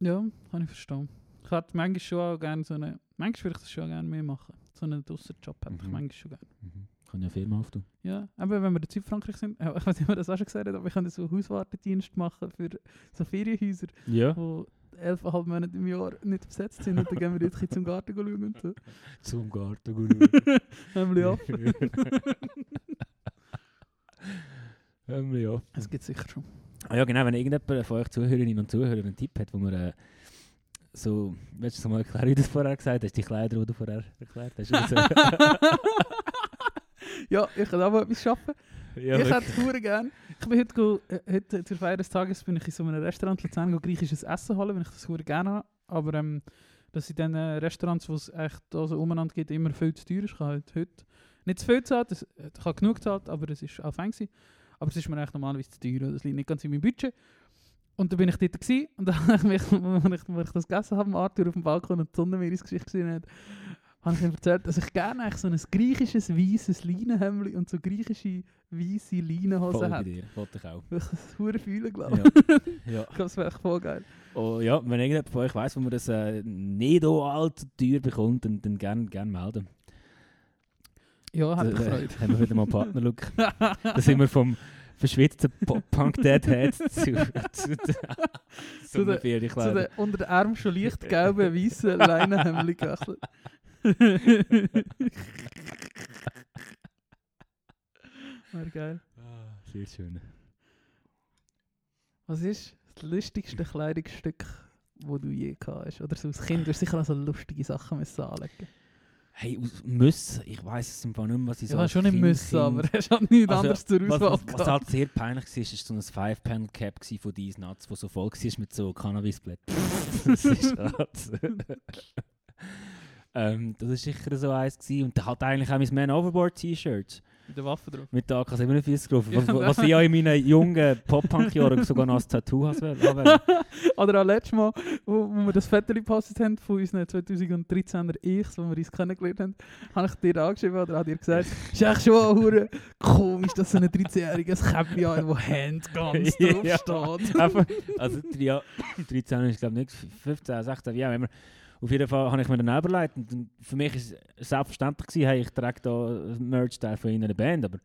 Ja, kann ich verstehen. Ich hätte manchmal schon auch gerne so eine, manchmal würde ich das schon gerne mehr machen. So einen Dussenjob hätte ich Mhm. manchmal schon gerne. Mhm. Kann ja Firma auftun. Ja, aber wenn wir in Südfrankreich sind, [laughs] ich weiß nicht, ob wir das auch schon gesagt haben, aber ich kann so Hauswartedienst machen für so Ferienhäuser, Ja. die elfeinhalb Monate im Jahr nicht besetzt sind und dann gehen wir bisschen zum Garten schauen und so. [laughs] Zum Garten Haben wir [laughs] ab. Wir ja. Es gibt sicher schon. Ah ja, genau, wenn irgendjemand von euch Zuhörerinnen und Zuhörer einen Tipp hat, wo man äh, so, willst du es mal erklären, wie du es vorher gesagt hast, die Kleider, die du vorher erklärt hast? Ja, ich kann auch etwas arbeiten. ja, ich hätte es hure gern. Ich bin heute, äh, heute zur Feier des Tages bin ich in so einem Restaurant in Luzern griechisches Essen holen, wenn ich das hure gerne habe. Aber ähm, dass in den Restaurants, wo es echt da so umeinander geht, immer viel zu teuer ist. Ich habe halt heute nicht zu viel gezahlt, äh, ich habe genug gezahlt, aber es ist auch fein gewesen. Aber es ist mir eigentlich normalerweise zu teuer, das liegt nicht ganz in meinem Budget. Und dann bin ich dort gewesen, und dann [laughs] habe ich mich, als ich, als ich das gegessen habe, Arthur auf dem Balkon und die Sonne mir ins Gesicht gesehen hat, habe ich ihm erzählt, dass ich gerne eigentlich so ein griechisches weißes Leinenhemd und so griechische weiße Leinenhosen bei hätte. dir, wollte ich auch. Ich kann das hure fühlen, glaube ich. Ja. ja. [laughs] Ich glaube, das wäre echt voll geil. Oh, ja, wenn irgendjemand von euch weiss, wo man das äh, nicht so allzu teuer bekommt, dann, dann gerne gern melden. Ja, hat mich gefreut. haben wir wieder mal Partnerlook. [laughs] da sind wir vom verschwitzten Pop-Punk-Deadhead zu, zu, zu, Zu der- Zu den unter den Armen schon leicht gelben, weißen Leinenhemd gewechselt. Wäre geil. Ah, Sehr schön. Was ist das lustigste Kleidungsstück, das du je gehabt hast? Oder so als Kind, du hast sicher auch so lustige Sachen müssen anlegen Hey, aus müssen, ich weiß es im Fall nicht mehr, was ich Ich so als schon nicht müssen, aber hast halt nichts Also, anderes zur Was, Auswahl was, was gehabt. halt sehr peinlich war, ist so ein Five-Panel-Cap von These Nuts, das so voll war mit so Cannabisblättern. [laughs] das ist [laughs] halt... [laughs] ähm, das war sicher so eins. Gewesen. Und der hat eigentlich auch mein Man Overboard-T-Shirt Mit der Waffe drauf. mit der AK-47 drauf. Was, Ja. was ich ja in meinen jungen Pop-Punk-Jahren sogar noch als Tattoo habe. [laughs] Oder auch letztes Mal, wo, wo wir das Foto gepostet haben von unseren 2013er Ichs, wo wir uns kennengelernt haben, habe ich dir angeschrieben oder habe dir gesagt, es [laughs] ist echt schon hure komisch, dass so ein 13-jähriges Käppchen hat, wo Handguns [laughs] Ja. draufsteht. Einfach, also Jahre- 13 ist glaube ich nicht, 15, 16, wie auch immer. Auf jeden Fall habe ich mir dann überlegt und für mich ist es selbstverständlich gewesen, hey, ich trage da Merch-Teil von einer Band, aber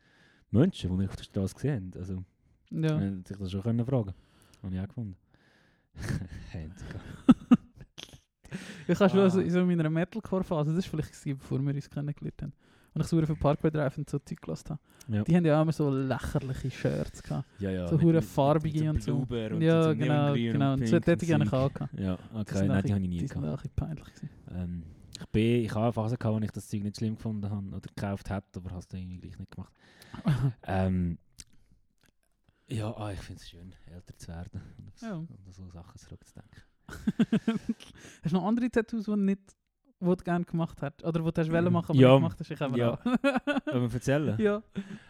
Menschen, die mich auf der Straße gesehen haben, also Ja. hätten sich das schon können fragen Habe ich auch gefunden. [laughs] [laughs] Ich habe schon Ah. so, in so meiner Metalcore-Phase, das war vielleicht gewesen, bevor wir uns kennengelernt haben, und ich so für Parkway Drive und so Zeug gelassen habe. Ja. Die haben ja auch immer so lächerliche Shirts gehabt. Ja, ja. So hure mit- farbige und so. Und ja, so genau, genau. Und und so hätte ich und eigentlich Zeug. auch gehabt. Ja, okay, sind nein, die ein habe ich nie gehabt. auch ein bisschen peinlich. Ähm, ich, bin, ich habe eine Phase gehabt, wo ich das Zeug nicht schlimm gefunden habe oder gekauft habe, aber habe es dann irgendwie gleich nicht gemacht. [laughs] Ähm, ja, ah, ich finde es schön, älter zu werden und Ja. und so Sachen zurückzudenken. [laughs] hast du noch andere Tattoos, die nicht die du gerne gemacht hast? Oder die du hast wollen machen, aber Ja. gemacht hast? Ich habe Ja. auch. Wollen wir erzählen? [laughs] ja.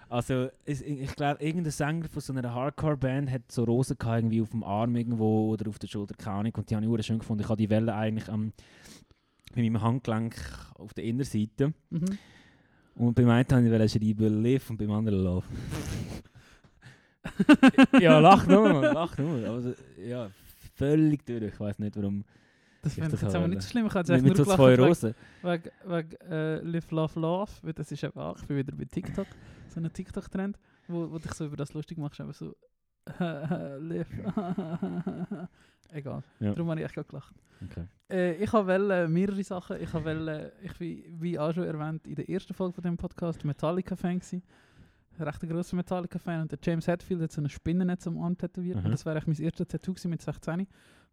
Also, ich ich glaube, irgendein Sänger von so einer Hardcore-Band hat so Rosen gehabt, irgendwie auf dem Arm irgendwo oder auf der Schulter, keine Ahnung. Und die habe ich schön gefunden. Ich habe die Welle eigentlich am, mit meinem Handgelenk auf der Innenseite. Mhm. Und beim einen habe ich wollte schreiben Live und beim anderen Love. [laughs] ja, lach nur, lach nur. Also, ja, völlig durch. Ich weiß nicht warum. Das finde ich jetzt aber nicht so schlimm. Ich habe jetzt nur so zwei Rosen. Wegen, wegen äh, Live, Love, Love, weil das ist eben auch, ich bin wieder bei TikTok, so ein TikTok-Trend, wo, wo dich so über das lustig machst, aber so [laughs] Live, [laughs] egal. Ja. Darum habe ich echt gerade gelacht. Okay. Äh, ich habe mehrere Sachen, ich habe ich bin, wie auch schon erwähnt, in der ersten Folge von dem Podcast Metallica-Fan gewesen. Ein recht grosser Metallica-Fan und der James Hetfield hat so ein Spinnennetz am Arm tätowiert Mhm. und das wäre mein erstes Tattoo gewesen mit 16.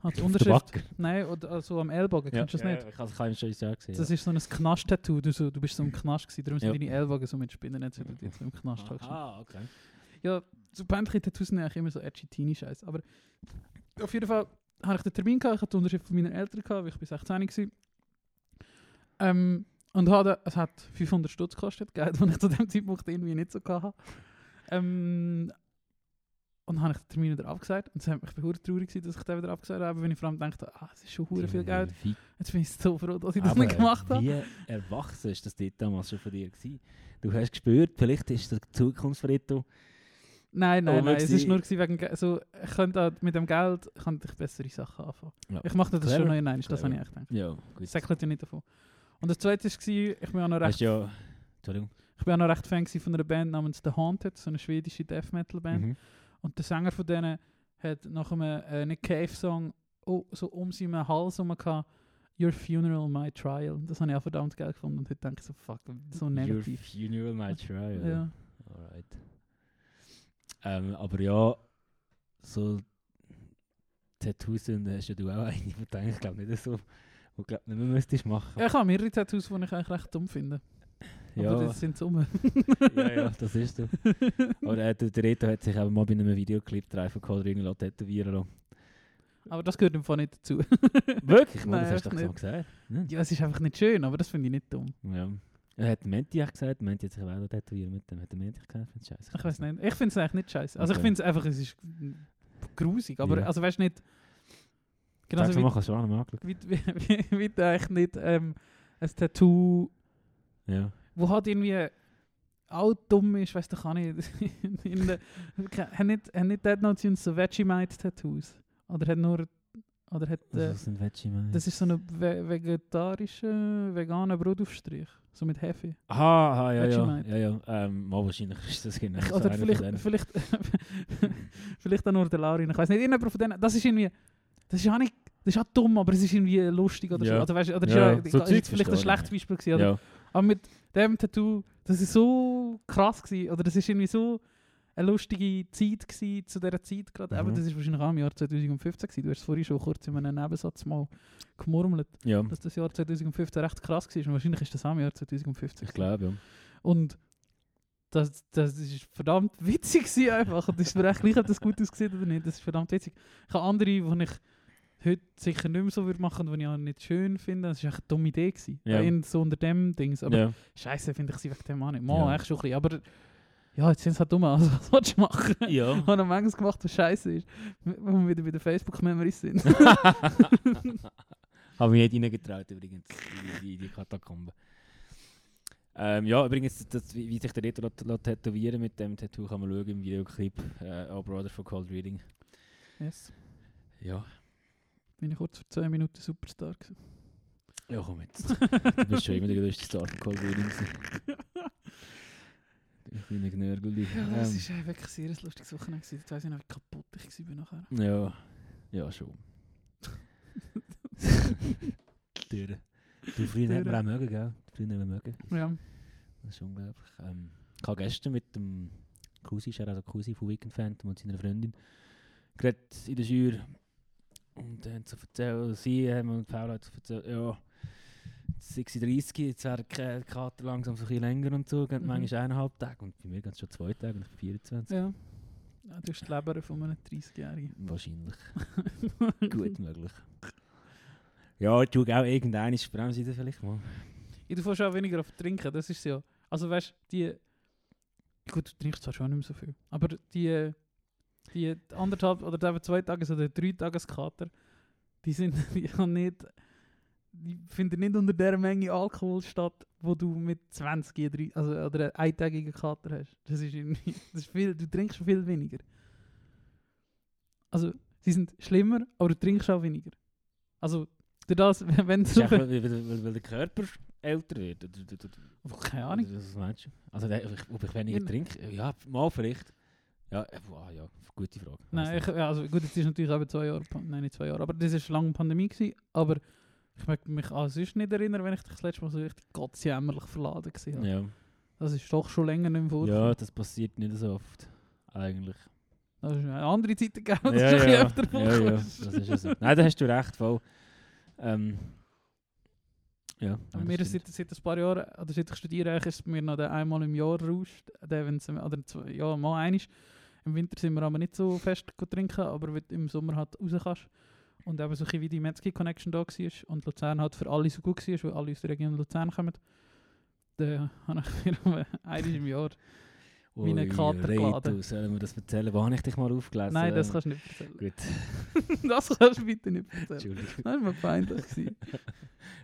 Hat die Auf der Unterschrift, nein, oder also am Ellbogen, kennst du das nicht? Ja, ich habe es keinem schon Jahr gesehen. Das ist so ein Knast-Tattoo. Du, so, du bist so im Knast gewesen, darum sind Ja. deine Ellbogen so mit Spinnennetz, weil du jetzt so im Knast hockst. Ah, okay. Ja, so peinliche Tattoos sind eigentlich immer so edgy Teenie-Scheiß. Aber auf jeden Fall hatte ich den Termin, gehabt, ich hatte die Unterschrift von meinen Eltern, gehabt, weil ich bin 16 war. Ähm, und hatte, es hat 500 Stutz gekostet, Geld, [laughs] das ich zu dem Zeitpunkt irgendwie nicht so hatte. Ähm, und dann habe ich den Termin wieder abgesagt. Und es hat mich verdammt traurig gewesen, dass ich den wieder abgesagt habe, weil ich vor allem dachte, ah, es ist schon hure viel Geld. Jetzt bin ich so froh, dass ich das aber nicht gemacht habe. Wie erwachsen ist das dort damals schon von dir gewesen? Du hast gespürt, vielleicht ist das Zukunftsfrito. Nein, nein, Aber nein. Es ist nur wegen Ge- so, ich könnte mit dem Geld könnte ich bessere Sachen anfangen. Ja. Ich mache das Clever. schon noch in das habe ich echt gedacht. Ja, gut. Säckelt ja nicht davon. Und das zweite war, ich bin auch noch recht, ja... Entschuldigung. ich bin auch noch recht Fan von einer Band namens The Haunted, so eine schwedische Death Metal Band. Mhm. Und der Sänger von denen hat nach einem äh, Nick Cave Song oh, so um seinen Hals herum gehabt, Your Funeral, My Trial. Das habe ich auch verdammt geil gefunden und heute denke ich so, fuck, so Your negativ. funeral, my trial. Ja. Alright. Ähm, aber ja, so Tattoos sind, hast ja du auch eine, die du eigentlich glaub, nicht so, wo glaub, nicht mehr müsstest machen. Ich habe mehrere Tattoos, die ich eigentlich recht dumm finde. Ja, Aber das sind um. ja, ja, [laughs] das ist so. Aber äh, der, Reto hat sich auch mal bei einem Videoclip drei von Cold Ring tätowieren lassen. Aber das gehört im Fall nicht dazu. [laughs] Wirklich? Nein, das hast du doch so gesagt. Hm? ja, es ist einfach nicht schön, aber das finde ich nicht dumm. Ja. Er hat Menti auch gesagt, Menti hat sich auch noch tätowieren mit dem. Hat der Menti gesagt, ich scheiße. Ich weiß nicht. Ich finde es eigentlich nicht scheiße. Also ich Okay. finde es einfach, es ist grusig. Aber Ja. also weißt du nicht. Wie, wie, machen, schon angeschaut. wie, wie, wie, wie du eigentlich nicht ähm, ein Tattoo, Ja. Wo halt irgendwie auch dumm ist, weißt du, kann ich. hat nicht, hat nicht Note Tunes so Vegemite-Tattoos? Oder hat nur. Oder hat. Äh, Was sind Vegemite? das ist so ein ve vegetarischer, veganer Brotaufstrich. So mit Hefe. Aha, aha, ja, ja, ja, ja. Ähm, mal wahrscheinlich ist das genau so oder vielleicht, vielleicht, [laughs] vielleicht auch nur der Laurin. Ich weiß nicht, irgendjemand von denen. Das ist irgendwie. Das ist auch nicht. Das ist auch dumm, aber es ist irgendwie lustig oder Ja. so. Also, weißt, oder Ja, ist, so ist jetzt vielleicht ein schlechtes Beispiel gewesen. Ja, Aber mit dem Tattoo, das ist so krass gewesen. Oder das ist irgendwie so eine lustige Zeit gewesen, zu dieser Zeit gerade. Mhm. Aber das ist wahrscheinlich auch im Jahr 2015 gewesen. Du hast es vorhin schon kurz in einem Nebensatz mal gemurmelt, ja, dass das Jahr 2015 recht krass war. Und wahrscheinlich ist das auch im Jahr 2015 ich glaube, ja. Und das, das ist verdammt witzig gewesen einfach. Und es ist mir echt gleich, ob das gut ausgesehen oder nicht. Das ist verdammt witzig. Ich habe andere, die ich heute sicher nicht mehr so würde machen, die ich auch nicht schön finde. Das war echt eine dumme Idee. Gewesen. Ja. Ja. So unter dem Dings. Aber ja. scheiße finde ich sie wegen dem auch nicht. Mal, Ja. echt schon ein bisschen. Aber ja, jetzt sind sie halt dumm. Also [laughs] was willst du machen? ja. [laughs] Ich habe manches gemacht, was scheiße ist. Wenn wir wieder bei den Facebook-Memories sind. Habe mich nicht reingetraut übrigens, in die, in Katakombe. Ähm, ja, übrigens, das, wie, sich der lässt tätowieren mit dem Tattoo kann man schauen im Videoclip äh, Oh Brother von Cold Reading. yes. Ja, Bin ich kurz für 10 Minuten Superstar gewesen. ja komm jetzt. Du bist schon immer der größte Star Reading. gewesen. [laughs] Ich bin ein Gnörgel. Ja, das Ähm, ist äh, wirklich ein sehr lustiges Wochenende. Jetzt weiss ich noch, wie kaputt ich war nachher. Ja, ja schon. [laughs] Türen. Du früher hat man auch mögen, gell? Früher haben wir mögen. Ja. Das ist unglaublich. Ähm, ich habe gestern mit dem Cousin, also Cousin von Weekend Phantom und seiner Freundin, geredet in der Jury. Und dann sie erzählt, sie haben und Paul hat so erzählt, ja, jetzt sind sie 30, jetzt wäre der Kater langsam so ein bisschen länger und so, geht Mhm. manchmal eineinhalb Tage und bei mir geht es schon zwei Tage und ich bin 24. Ja. ja du hast die Leber von einem 30-Jährigen. Wahrscheinlich. [laughs] Gut möglich. Ja, ich tue auch irgendeine Bremse wieder vielleicht mal. Ich tue schon weniger auf Trinken, das ist ja. Also weißt du, die. Gut, du trinkst zwar schon nicht mehr so viel. Aber die, die anderthalb oder eben zwei Tages- oder drei Tageskater, die sind [laughs] die haben nicht. Die finden nicht unter der Menge Alkohol statt, wo du mit 20 drei, also, oder einen eintägigen Kater hast. Das ist, irgendwie, [laughs] das ist viel, du trinkst viel weniger. Also, sie sind schlimmer, aber du trinkst auch weniger. Also, durch das, [laughs] wenn Das du. einfach, weil, weil, weil, der Körper älter wird. Keine Ahnung. oder Was meinst du? Also, ob ich, weniger Ja. trinke? Ja, mal vielleicht. Ja, äh, wow, ja, gute Frage. Nein, Weiss ich, ja, also gut, jetzt ist natürlich eben zwei Jahre, nein, nicht zwei Jahre, aber das ist lange Pandemie gewesen, aber ich mag mich an sonst nicht erinnern, wenn ich dich das letzte Mal so richtig gottsjämmerlich verladen gesehen habe. Ja. Das ist doch schon länger nicht mehr ja, das passiert nicht so oft. Eigentlich. Das ist eine andere Zeit gegeben, das ja, ist ein ja, öfter ja, ja, das ist ja so. Nein, da hast du recht, voll. Ähm, ja, nein, mir seit, seit ein paar Jahren, oder seit ich studiere, ist mir noch der einmal im Jahr rauscht, der, wenn's, oder ja, mal einig. Im Winter sind wir aber nicht so fest trinken, aber wenn du im Sommer halt raus kannst. Und eben so ein wie die Metzger Connection da war und Luzern halt für alle so gut war, weil alle aus der Region Luzern kommen, dann [laughs] habe ich mir einmal im Jahr Ui, Kater Reto, geladen. Sollen wir das erzählen? Wo habe ich dich mal aufgelesen? Nein, das kannst du nicht erzählen. Gut, [laughs] [laughs] das kannst du bitte nicht erzählen. Entschuldigung. Das war peinlich. [laughs]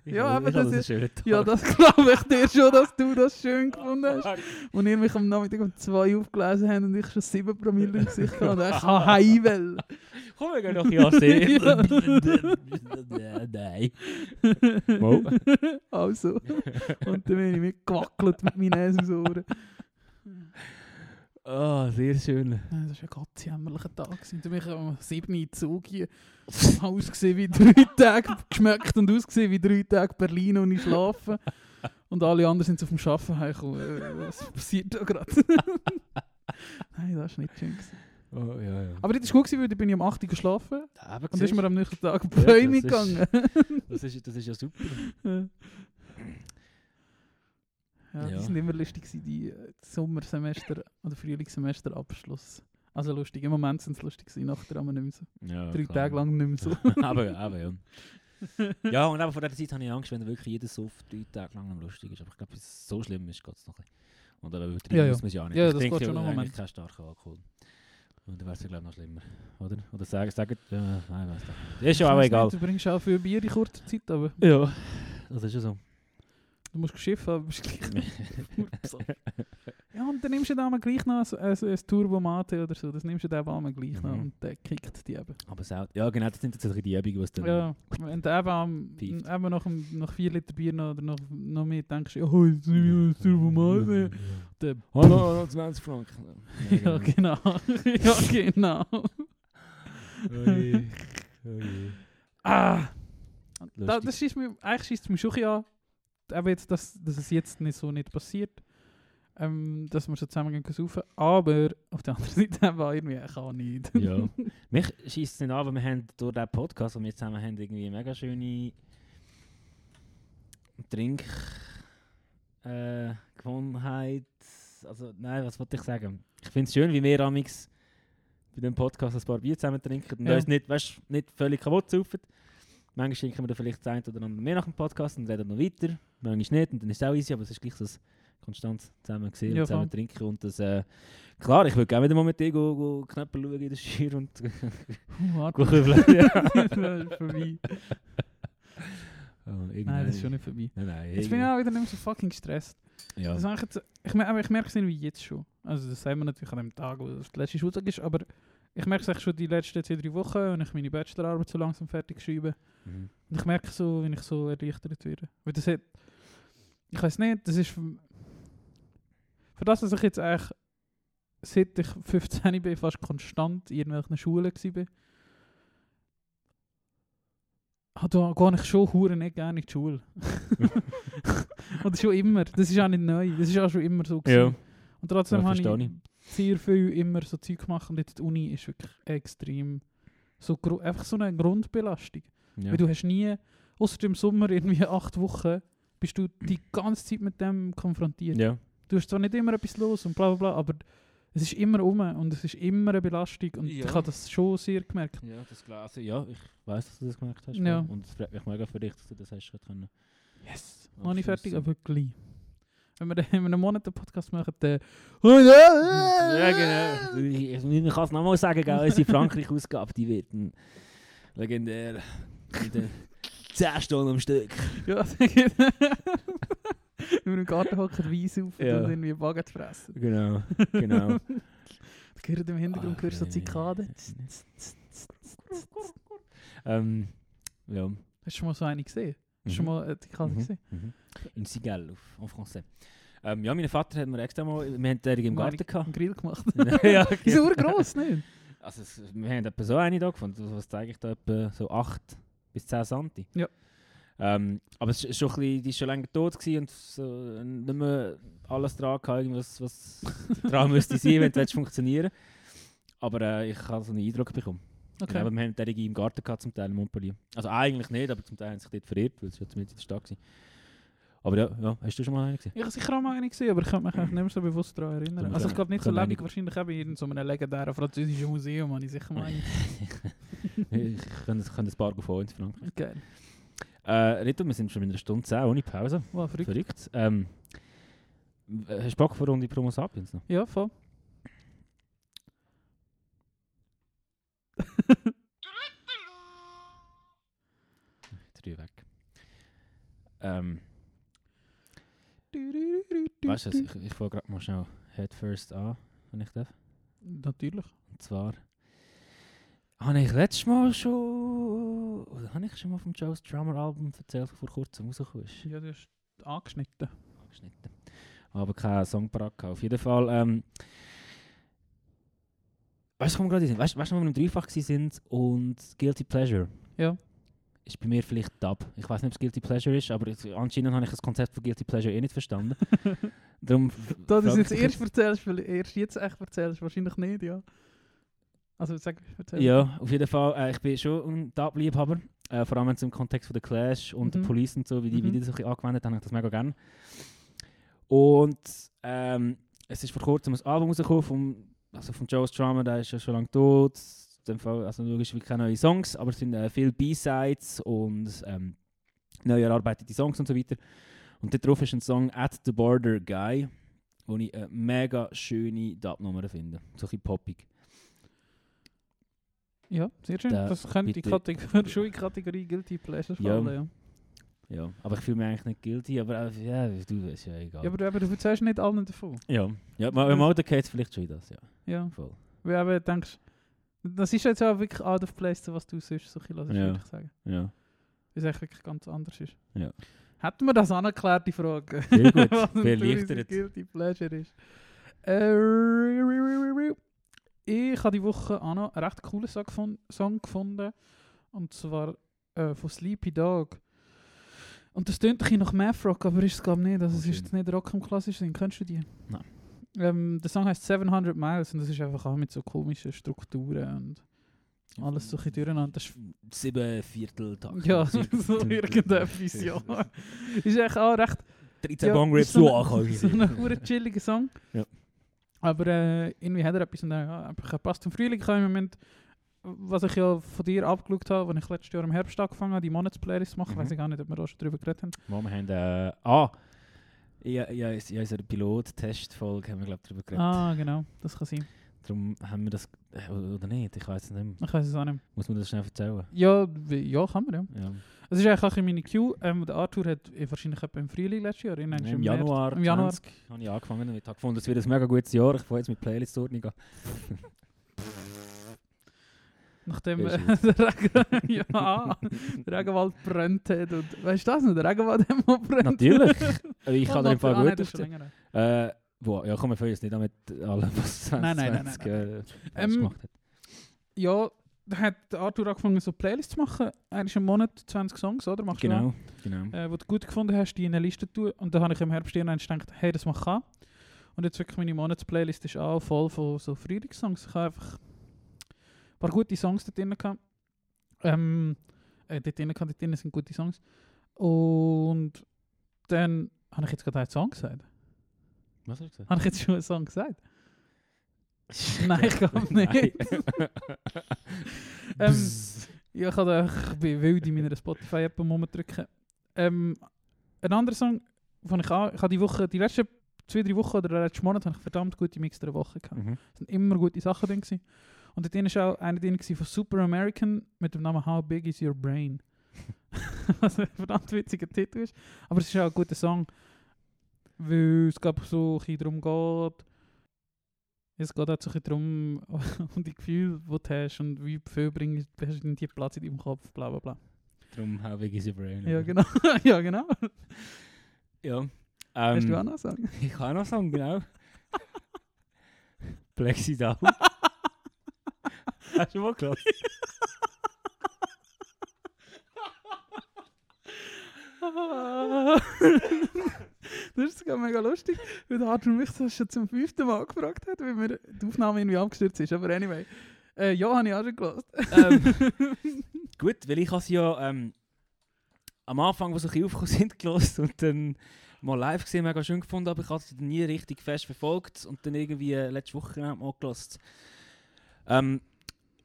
Ja, habe- aber habe das einen ist- Ja, das glaube ich dir schon, dass du das schön gefunden hast. Und ihr mich am Nachmittag um zwei aufgelesen habt und ich schon sieben Promille im Gesicht hatte. Ich kann heimwählen. Komm, wir gehen noch ja sehen. Nein. Mo. Also. Und dann bin ich mitgewackelt mit meinen Eselsauren. Ah, sehr schön. Das war ein ganz jämmerlicher Tag. gewesen. Dann bin ich am 7. Uhr Zug hier. [laughs] Ausgesehen wie drei Tage, geschmeckt und ausgesehen wie drei Tage Berlin und ich schlafen. Und alle anderen sind auf dem Arbeiten heimgekommen. Äh, Was passiert da gerade? [laughs] Nein, das war nicht schön. Oh, ja, ja. Aber das war gut, weil dann bin ich am 8. Uhr geschlafen. Aber Und dann ist mir am nächsten Tag Ja, Bäume ist- gegangen. [laughs] das, ist, das ist ja super. Ja, ja, die sind immer lustig, die äh, Sommersemester oder Frühlingssemester Abschluss. Also lustig, im Moment sind es lustig, nachher aber nicht mehr so. Ja, Drei klar. Tage lang nicht mehr so. aber, [laughs] aber ja. [laughs] Ja, und aber vor dieser Zeit habe ich Angst, wenn wirklich jeder Suff drei Tage lang am lustig ist. Aber ich glaube, es so schlimm ist, geht es noch ein bisschen. Und aber übertrieben Ja, ja. muss man es ja auch nicht. Ja, ich das trinke schon noch einen eigentlich Moment. keinen starken Alkohol. Und dann wäre es ja, glaube ich, noch schlimmer. Oder? Oder sagen, sagen ja, nein, weiss nicht. Ist ja auch Ich egal. Nicht, du bringst auch viel Bier in kurzer Zeit, aber Ja, das ist ja so. Du musst Schiff haben, bist gleich. [laughs] Ja, und dann nimmst du dann gleich noch ein, ein, ein Turbo Mate oder so. Das nimmst du dann einmal gleich noch Mhm. und der kickt die eben. aber selten. Ja, genau, das sind jetzt die Übungen, was dann. Ja, wenn du eben, eben nach, nach 4 Liter Bier noch, oder noch, noch mehr denkst, oh, jetzt nehme ich ein Turbo Mate. Der- [laughs] Hallo, hallo, 20 Franken. [laughs] Ja, genau. ja, genau. Oje, oje. Ah! Da, das schießt mir, eigentlich schießt es mich schon ein eben jetzt, dass, dass es jetzt nicht so nicht passiert, ähm, dass wir so zusammen gehen saufen. Aber auf der anderen [laughs] Seite auch irgendwie, ich kann nicht. Ja. Mich schießt es nicht an, aber wir haben durch diesen Podcast, den wir zusammen haben, irgendwie mega schöne Trink äh, Gewohnheit. Also, nein, was wollte ich sagen? Ich finde es schön, wie wir amix bei dem Podcast ein paar Bier zusammen trinken und Ja. uns nicht, weißt, nicht völlig kaputt saufen. Manchmal schenken wir dann vielleicht das eine oder andere mehr nach dem Podcast und reden noch weiter. Manchmal nicht und dann ist es auch easy, aber es ist gleich ein konstant zusammen gesehen Ja, und zusammen trinken. Und das, äh, klar, ich würde gerne wieder mal mit dir go, go Knöpfe schauen in der Schür und kübeln. ja. [laughs] das ist vorbei. oh, Nein, das ist schon nicht vorbei. Nein, nein, Jetzt bin ich auch wieder nicht mehr so fucking gestresst. ja. Das eigentlich jetzt, ich, ich merke es irgendwie jetzt schon. Also das sagen wir natürlich an dem Tag, wo das letzte Schultag ist, aber ich merke es schon die letzten zwei, drei Wochen, wenn ich meine Bachelorarbeit so langsam fertig schreibe. Mhm. Und ich merke so, wenn ich so erleichtert werde. Weil das hat, ich weiß nicht, das ist für, für das, dass ich jetzt eigentlich seit ich 15 bin, fast konstant in irgendwelchen Schulen war, ah, da gehe ich schon hure nicht gerne in die Schule. [laughs] [laughs] Oder schon immer. Das ist auch nicht neu. Das ist auch schon immer so. Ja. Und trotzdem Ja, habe verstehe ich sehr viel immer so Zeug gemacht und jetzt die Uni ist wirklich extrem so einfach so eine Grundbelastung. Ja. Weil du hast nie, außer im Sommer irgendwie [laughs] acht Wochen, bist du die ganze Zeit mit dem konfrontiert. ja. Du hast zwar nicht immer etwas los und bla bla bla, aber es ist immer um und es ist immer eine Belastung und Ja. ich habe das schon sehr gemerkt. Ja, das klar. Also, ja, ich weiß, dass du das gemerkt hast. Ja. Und es freut mich mega für dich, dass du das hast können. Yes! Noch nicht fertig, aber gleich. Wenn wir in einem Monat einen Podcast machen, dann... Ja, genau. Ich, ich, kann es nochmal sagen, gell, unsere Frankreich-Ausgabe, die wird legendär. Mit den 10 Stunden am Stück. Ja. Wenn [laughs] wir im Garten hocken, Weiss auf Ja. und irgendwie Baguette fressen. Genau, genau. [laughs] Da gehört im Hintergrund Ach, hörst so. Zikaden. [laughs] ähm, ja. Hast du schon mal so eine gesehen? Du schon Mhm. mal eine Zikade Mhm. gesehen? Mhm. In Cigale, auf, en français. Ähm, ja, mein Vater hat mir extra mal, wir haben den im Garten gehabt. Einen Grill gemacht. [laughs] ja, Die sind urgross, nicht? Also, es, wir haben etwa so eine da gefunden. Was zeige ich da? Etwa so 8 bis 10 Santi. Ja. Ähm, aber es ist schon ein bisschen, die ist schon länger tot und so, äh, nicht mehr alles dran gehabt, irgendwas, was [laughs] dran müsste sein, wenn es funktionieren Aber äh, ich habe so einen Eindruck bekommen. Okay. Ja, aber wir haben derige im Garten gehabt, zum Teil in Montpellier. Also eigentlich nicht, aber zum Teil haben sie sich dort verirrt, weil es schon mit in der Stadt war. Aber ja, ja, hast du schon mal einen gesehen? Ich habe sicher auch mal eine gesehen, aber ich kann mich nicht mehr so bewusst daran erinnern. Also ich glaube nicht so lange, wahrscheinlich eben in so einem legendären französischen Museum, habe ich sicher mal eine. [laughs] ich kann das, kann das Bar von in Frankreich. Geil. Äh, Rito, wir sind schon in einer Stunde 10 ohne Pause. Wow, verrückt. Verrückt. Ähm, hast du Bock für eine Runde Promo Sapiens noch? Ja, voll. Drühe weg. Ähm. Weißt du, was, ich, ich fange gerade mal schnell Headfirst an, wenn ich darf. Natürlich. Und zwar habe ich letztes Mal schon. Oder habe ich schon mal vom Joes Drummer Album erzählt, vor kurzem rausgekommen ist? Ja, das ist angeschnitten. Angeschnitten. Aber keinen Song parat. Auf jeden Fall. Ähm, weißt du, wo wir gerade sind? Weißt du, weißt, wo wir im Dreifach sind und Guilty Pleasure? Ja. Ist bei mir vielleicht Dub. Ich weiß nicht, ob es Guilty Pleasure ist, aber anscheinend habe ich das Konzept von Guilty Pleasure eh nicht verstanden. [laughs] Darum Da du es jetzt erst erzählst, weil erst jetzt echt erzählst, wahrscheinlich nicht, ja. Also sag, erzähl. Ja, auf jeden Fall. Äh, ich bin schon ein Dub-Liebhaber. Äh, vor allem im Kontext von der Clash und Mhm. der Police und so, wie die Mhm. Videos so angewendet haben, habe ich das mega gerne. Und ähm, es ist vor kurzem ein Album rausgekommen vom, also von Joe Strummer, der ist ja schon lange tot. Fall, also logisch wie keine neuen Songs, aber es sind äh, viele B-Sides und ähm, neu erarbeitete Songs und so weiter. Und dort drauf ist ein Song At the Border Guy, wo ich eine mega schöne Dub-Nummer finde. So ein bisschen poppig. Ja, sehr schön. Da das könnte die Kategorie, schon in die [laughs] Kategorie Guilty Pleasures Ja. fallen, ja. Ja, aber ich fühle mich eigentlich nicht guilty, aber äh, ja, du, ist ja egal. Ja, aber, aber du erzählst nicht allen davon. ja, ja mal, im Auto geht es vielleicht schon in das, ja. Ja. Voll. Weil eben denkst, das ist jetzt auch wirklich out of place, was du sonst so bisschen Ja. würde ich sagen. Ja. Weil es eigentlich wirklich ganz anders ist. Ja. Hätten wir das angeklärt, die Frage? Sehr gut, touristische Guilty Pleasure ist. Äh, ich habe die Woche auch noch einen recht coolen Song, gefun- Song gefunden. Und zwar äh, von Sleepy Dog. Und das tönt ein bisschen nach Math Rock, aber ist es glaube nicht. Also es ist nicht Rock im klassischen Sinn. Kennst du die? Nein. Ähm, der Song heißt 700 Miles und das ist einfach auch mit so komischen Strukturen und alles so ein durcheinander. Das ist Sieben Viertel Tag. ja, [laughs] [laughs] so irgendetwas, ja. [laughs] Ist eigentlich auch recht 13 Ja, Bong Rips, so ankommen. so ein hure chilliger Song. Ja. Aber äh, irgendwie hat er etwas und dann, ja, einfach passt zum Frühling. Habe im Moment, was ich ja von dir abgeschaut habe, als ich letztes Jahr im Herbst angefangen habe, die Monatsplaylist zu machen, Mhm. weiß ich gar nicht, ob wir da schon drüber geredet haben. Wo wir haben, äh, ah, ja, ja, in unserer Pilot-Testfolge haben wir, glaube ich, darüber geredet. Ah, genau, das kann sein. Darum haben wir das, äh, oder nicht, ich weiß es nicht mehr. Ich weiß es auch nicht. Muss man das schnell erzählen? Ja, ja, kann man, ja. Ja. Es ist eigentlich auch in meine Queue. Ähm, der Arthur hat eh wahrscheinlich etwa im Frühling letztes Jahr, in, Im, März- Januar, Im Januar. 20 habe ich angefangen und ich habe gefunden, es wird ein mega gutes Jahr. Ich fange jetzt mit Playlist-Ordnung an. [laughs] Nachdem äh, [laughs] der, Regen, ja, der Regenwald brennt hat. Und, weißt du das noch? Der Regenwald hat mal brennt. Natürlich. [laughs] Äh, Ich kann dir nein, gut aufzählen. Äh, boah, ja, komm, wir fangen jetzt nicht an mit allem, was 2020 Nein, nein, nein, nein, äh, Ähm, gemacht hat. Ja, da hat Arthur angefangen, so Playlists zu machen. Er ist im Monat 20 Songs, oder? Machst Genau, genau. Du, auch, äh, wo du gut gefunden hast, die in eine Liste tun. Und da habe ich im Herbst irgendwann gedacht, hey, das mache ich. Und jetzt wirklich meine Monatsplaylist ist auch voll von so Frühlingssongs. Ich habe einfach ein paar gute Songs dort drin gehabt. Ähm, äh, dort drin, gehabt, dort drin sind gute Songs. Und dann habe ich jetzt gerade einen Song gesagt. Was hast du gesagt? Habe ich jetzt schon einen Song gesagt? [laughs] Nein, ich glaube nicht. [laughs] Ähm. Ja, ich, habe, ich bin wild in meiner Spotify-App rumdrücken. Ähm, ein anderer Song, den ich auch, ich habe die Woche, die letzten zwei, drei Wochen oder den letzten Monat habe ich verdammt gute Mix der Woche gehabt. Mhm. Es sind immer gute Sachen drin gewesen. Und dort war auch einer drin von Super American mit dem Namen How Big Is Your Brain? [laughs] Was ein verdammt witziger Titel ist. Aber es ist auch ein guter Song, weil es glaub, so ein darum geht, es geht auch so ein darum, [laughs] um die Gefühle, die du hast und wie viel bringst hast du in die Platz in deinem Kopf, bla bla bla. Darum habe ich easy brain. Ja, genau. [laughs] ja, genau. Ja. Hast du auch Ähm, noch sagen? ich kann auch noch sagen, genau. Plexi Down. Hast du mal gehört? [laughs] das ist sogar mega lustig, weil der Arthur mich das schon zum fünften Mal gefragt hat, weil mir die Aufnahme irgendwie abgestürzt ist. Aber anyway, äh, ja, habe ich auch schon gehört. ähm, [laughs] gut, weil ich habe sie ja ähm, am Anfang, wo sie ein aufgekommen sind, gelost und dann mal live gesehen, mega schön gefunden, aber ich habe sie nie richtig fest verfolgt und dann irgendwie äh, letzte Woche mal gelost. Ähm,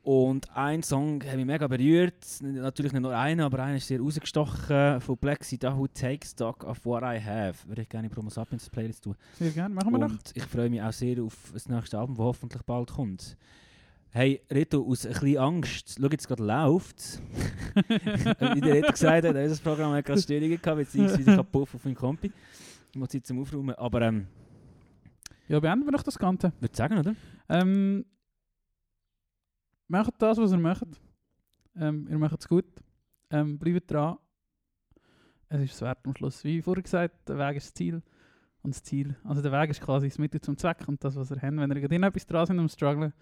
und ein Song hat mich mega berührt, natürlich nicht nur einer, aber einer ist sehr rausgestochen von Plexi, da Who Takes Stock of What I Have. Würde ich gerne in Promo Sapiens Playlist tun. Sehr gerne, machen wir noch. Und ich freue mich auch sehr auf das nächste Album, das hoffentlich bald kommt. Hey, Reto, aus ein bisschen Angst, schau jetzt gerade läuft [laughs] Wie der Reto gesagt hat, unser Programm hat gerade Störungen gehabt, beziehungsweise ich habe Puff auf meinen Kompi. Ich muss Zeit zum Aufräumen, aber ähm, Ja, beenden wir noch das Ganze. würde sagen, oder? Ähm, macht das, was ihr macht. Ähm, ihr macht es gut. Ähm, bleibt dran. Es ist es wert am Schluss. Wie vorher gesagt, der Weg ist das Ziel. Und das Ziel, also der Weg ist quasi das Mittel zum Zweck und das, was ihr habt. Wenn ihr gerade etwas dran sind am Strugglen,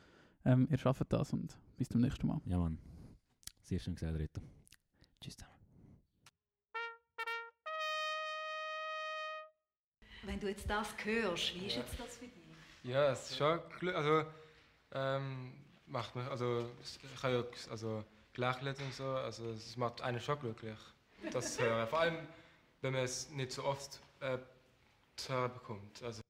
ähm, ihr schafft das und bis zum nächsten Mal. Ja, Mann. Sehr schön gesagt, Reto. Tschüss zusammen. Wenn du jetzt das hörst, wie ist Ja. jetzt das für dich? Ja, es ist schon also ähm, macht mich also ich habe also gelächelt und so, also es macht einen schon glücklich. Das zu hören. Vor allem wenn man es nicht so oft äh, zu hören bekommt. Also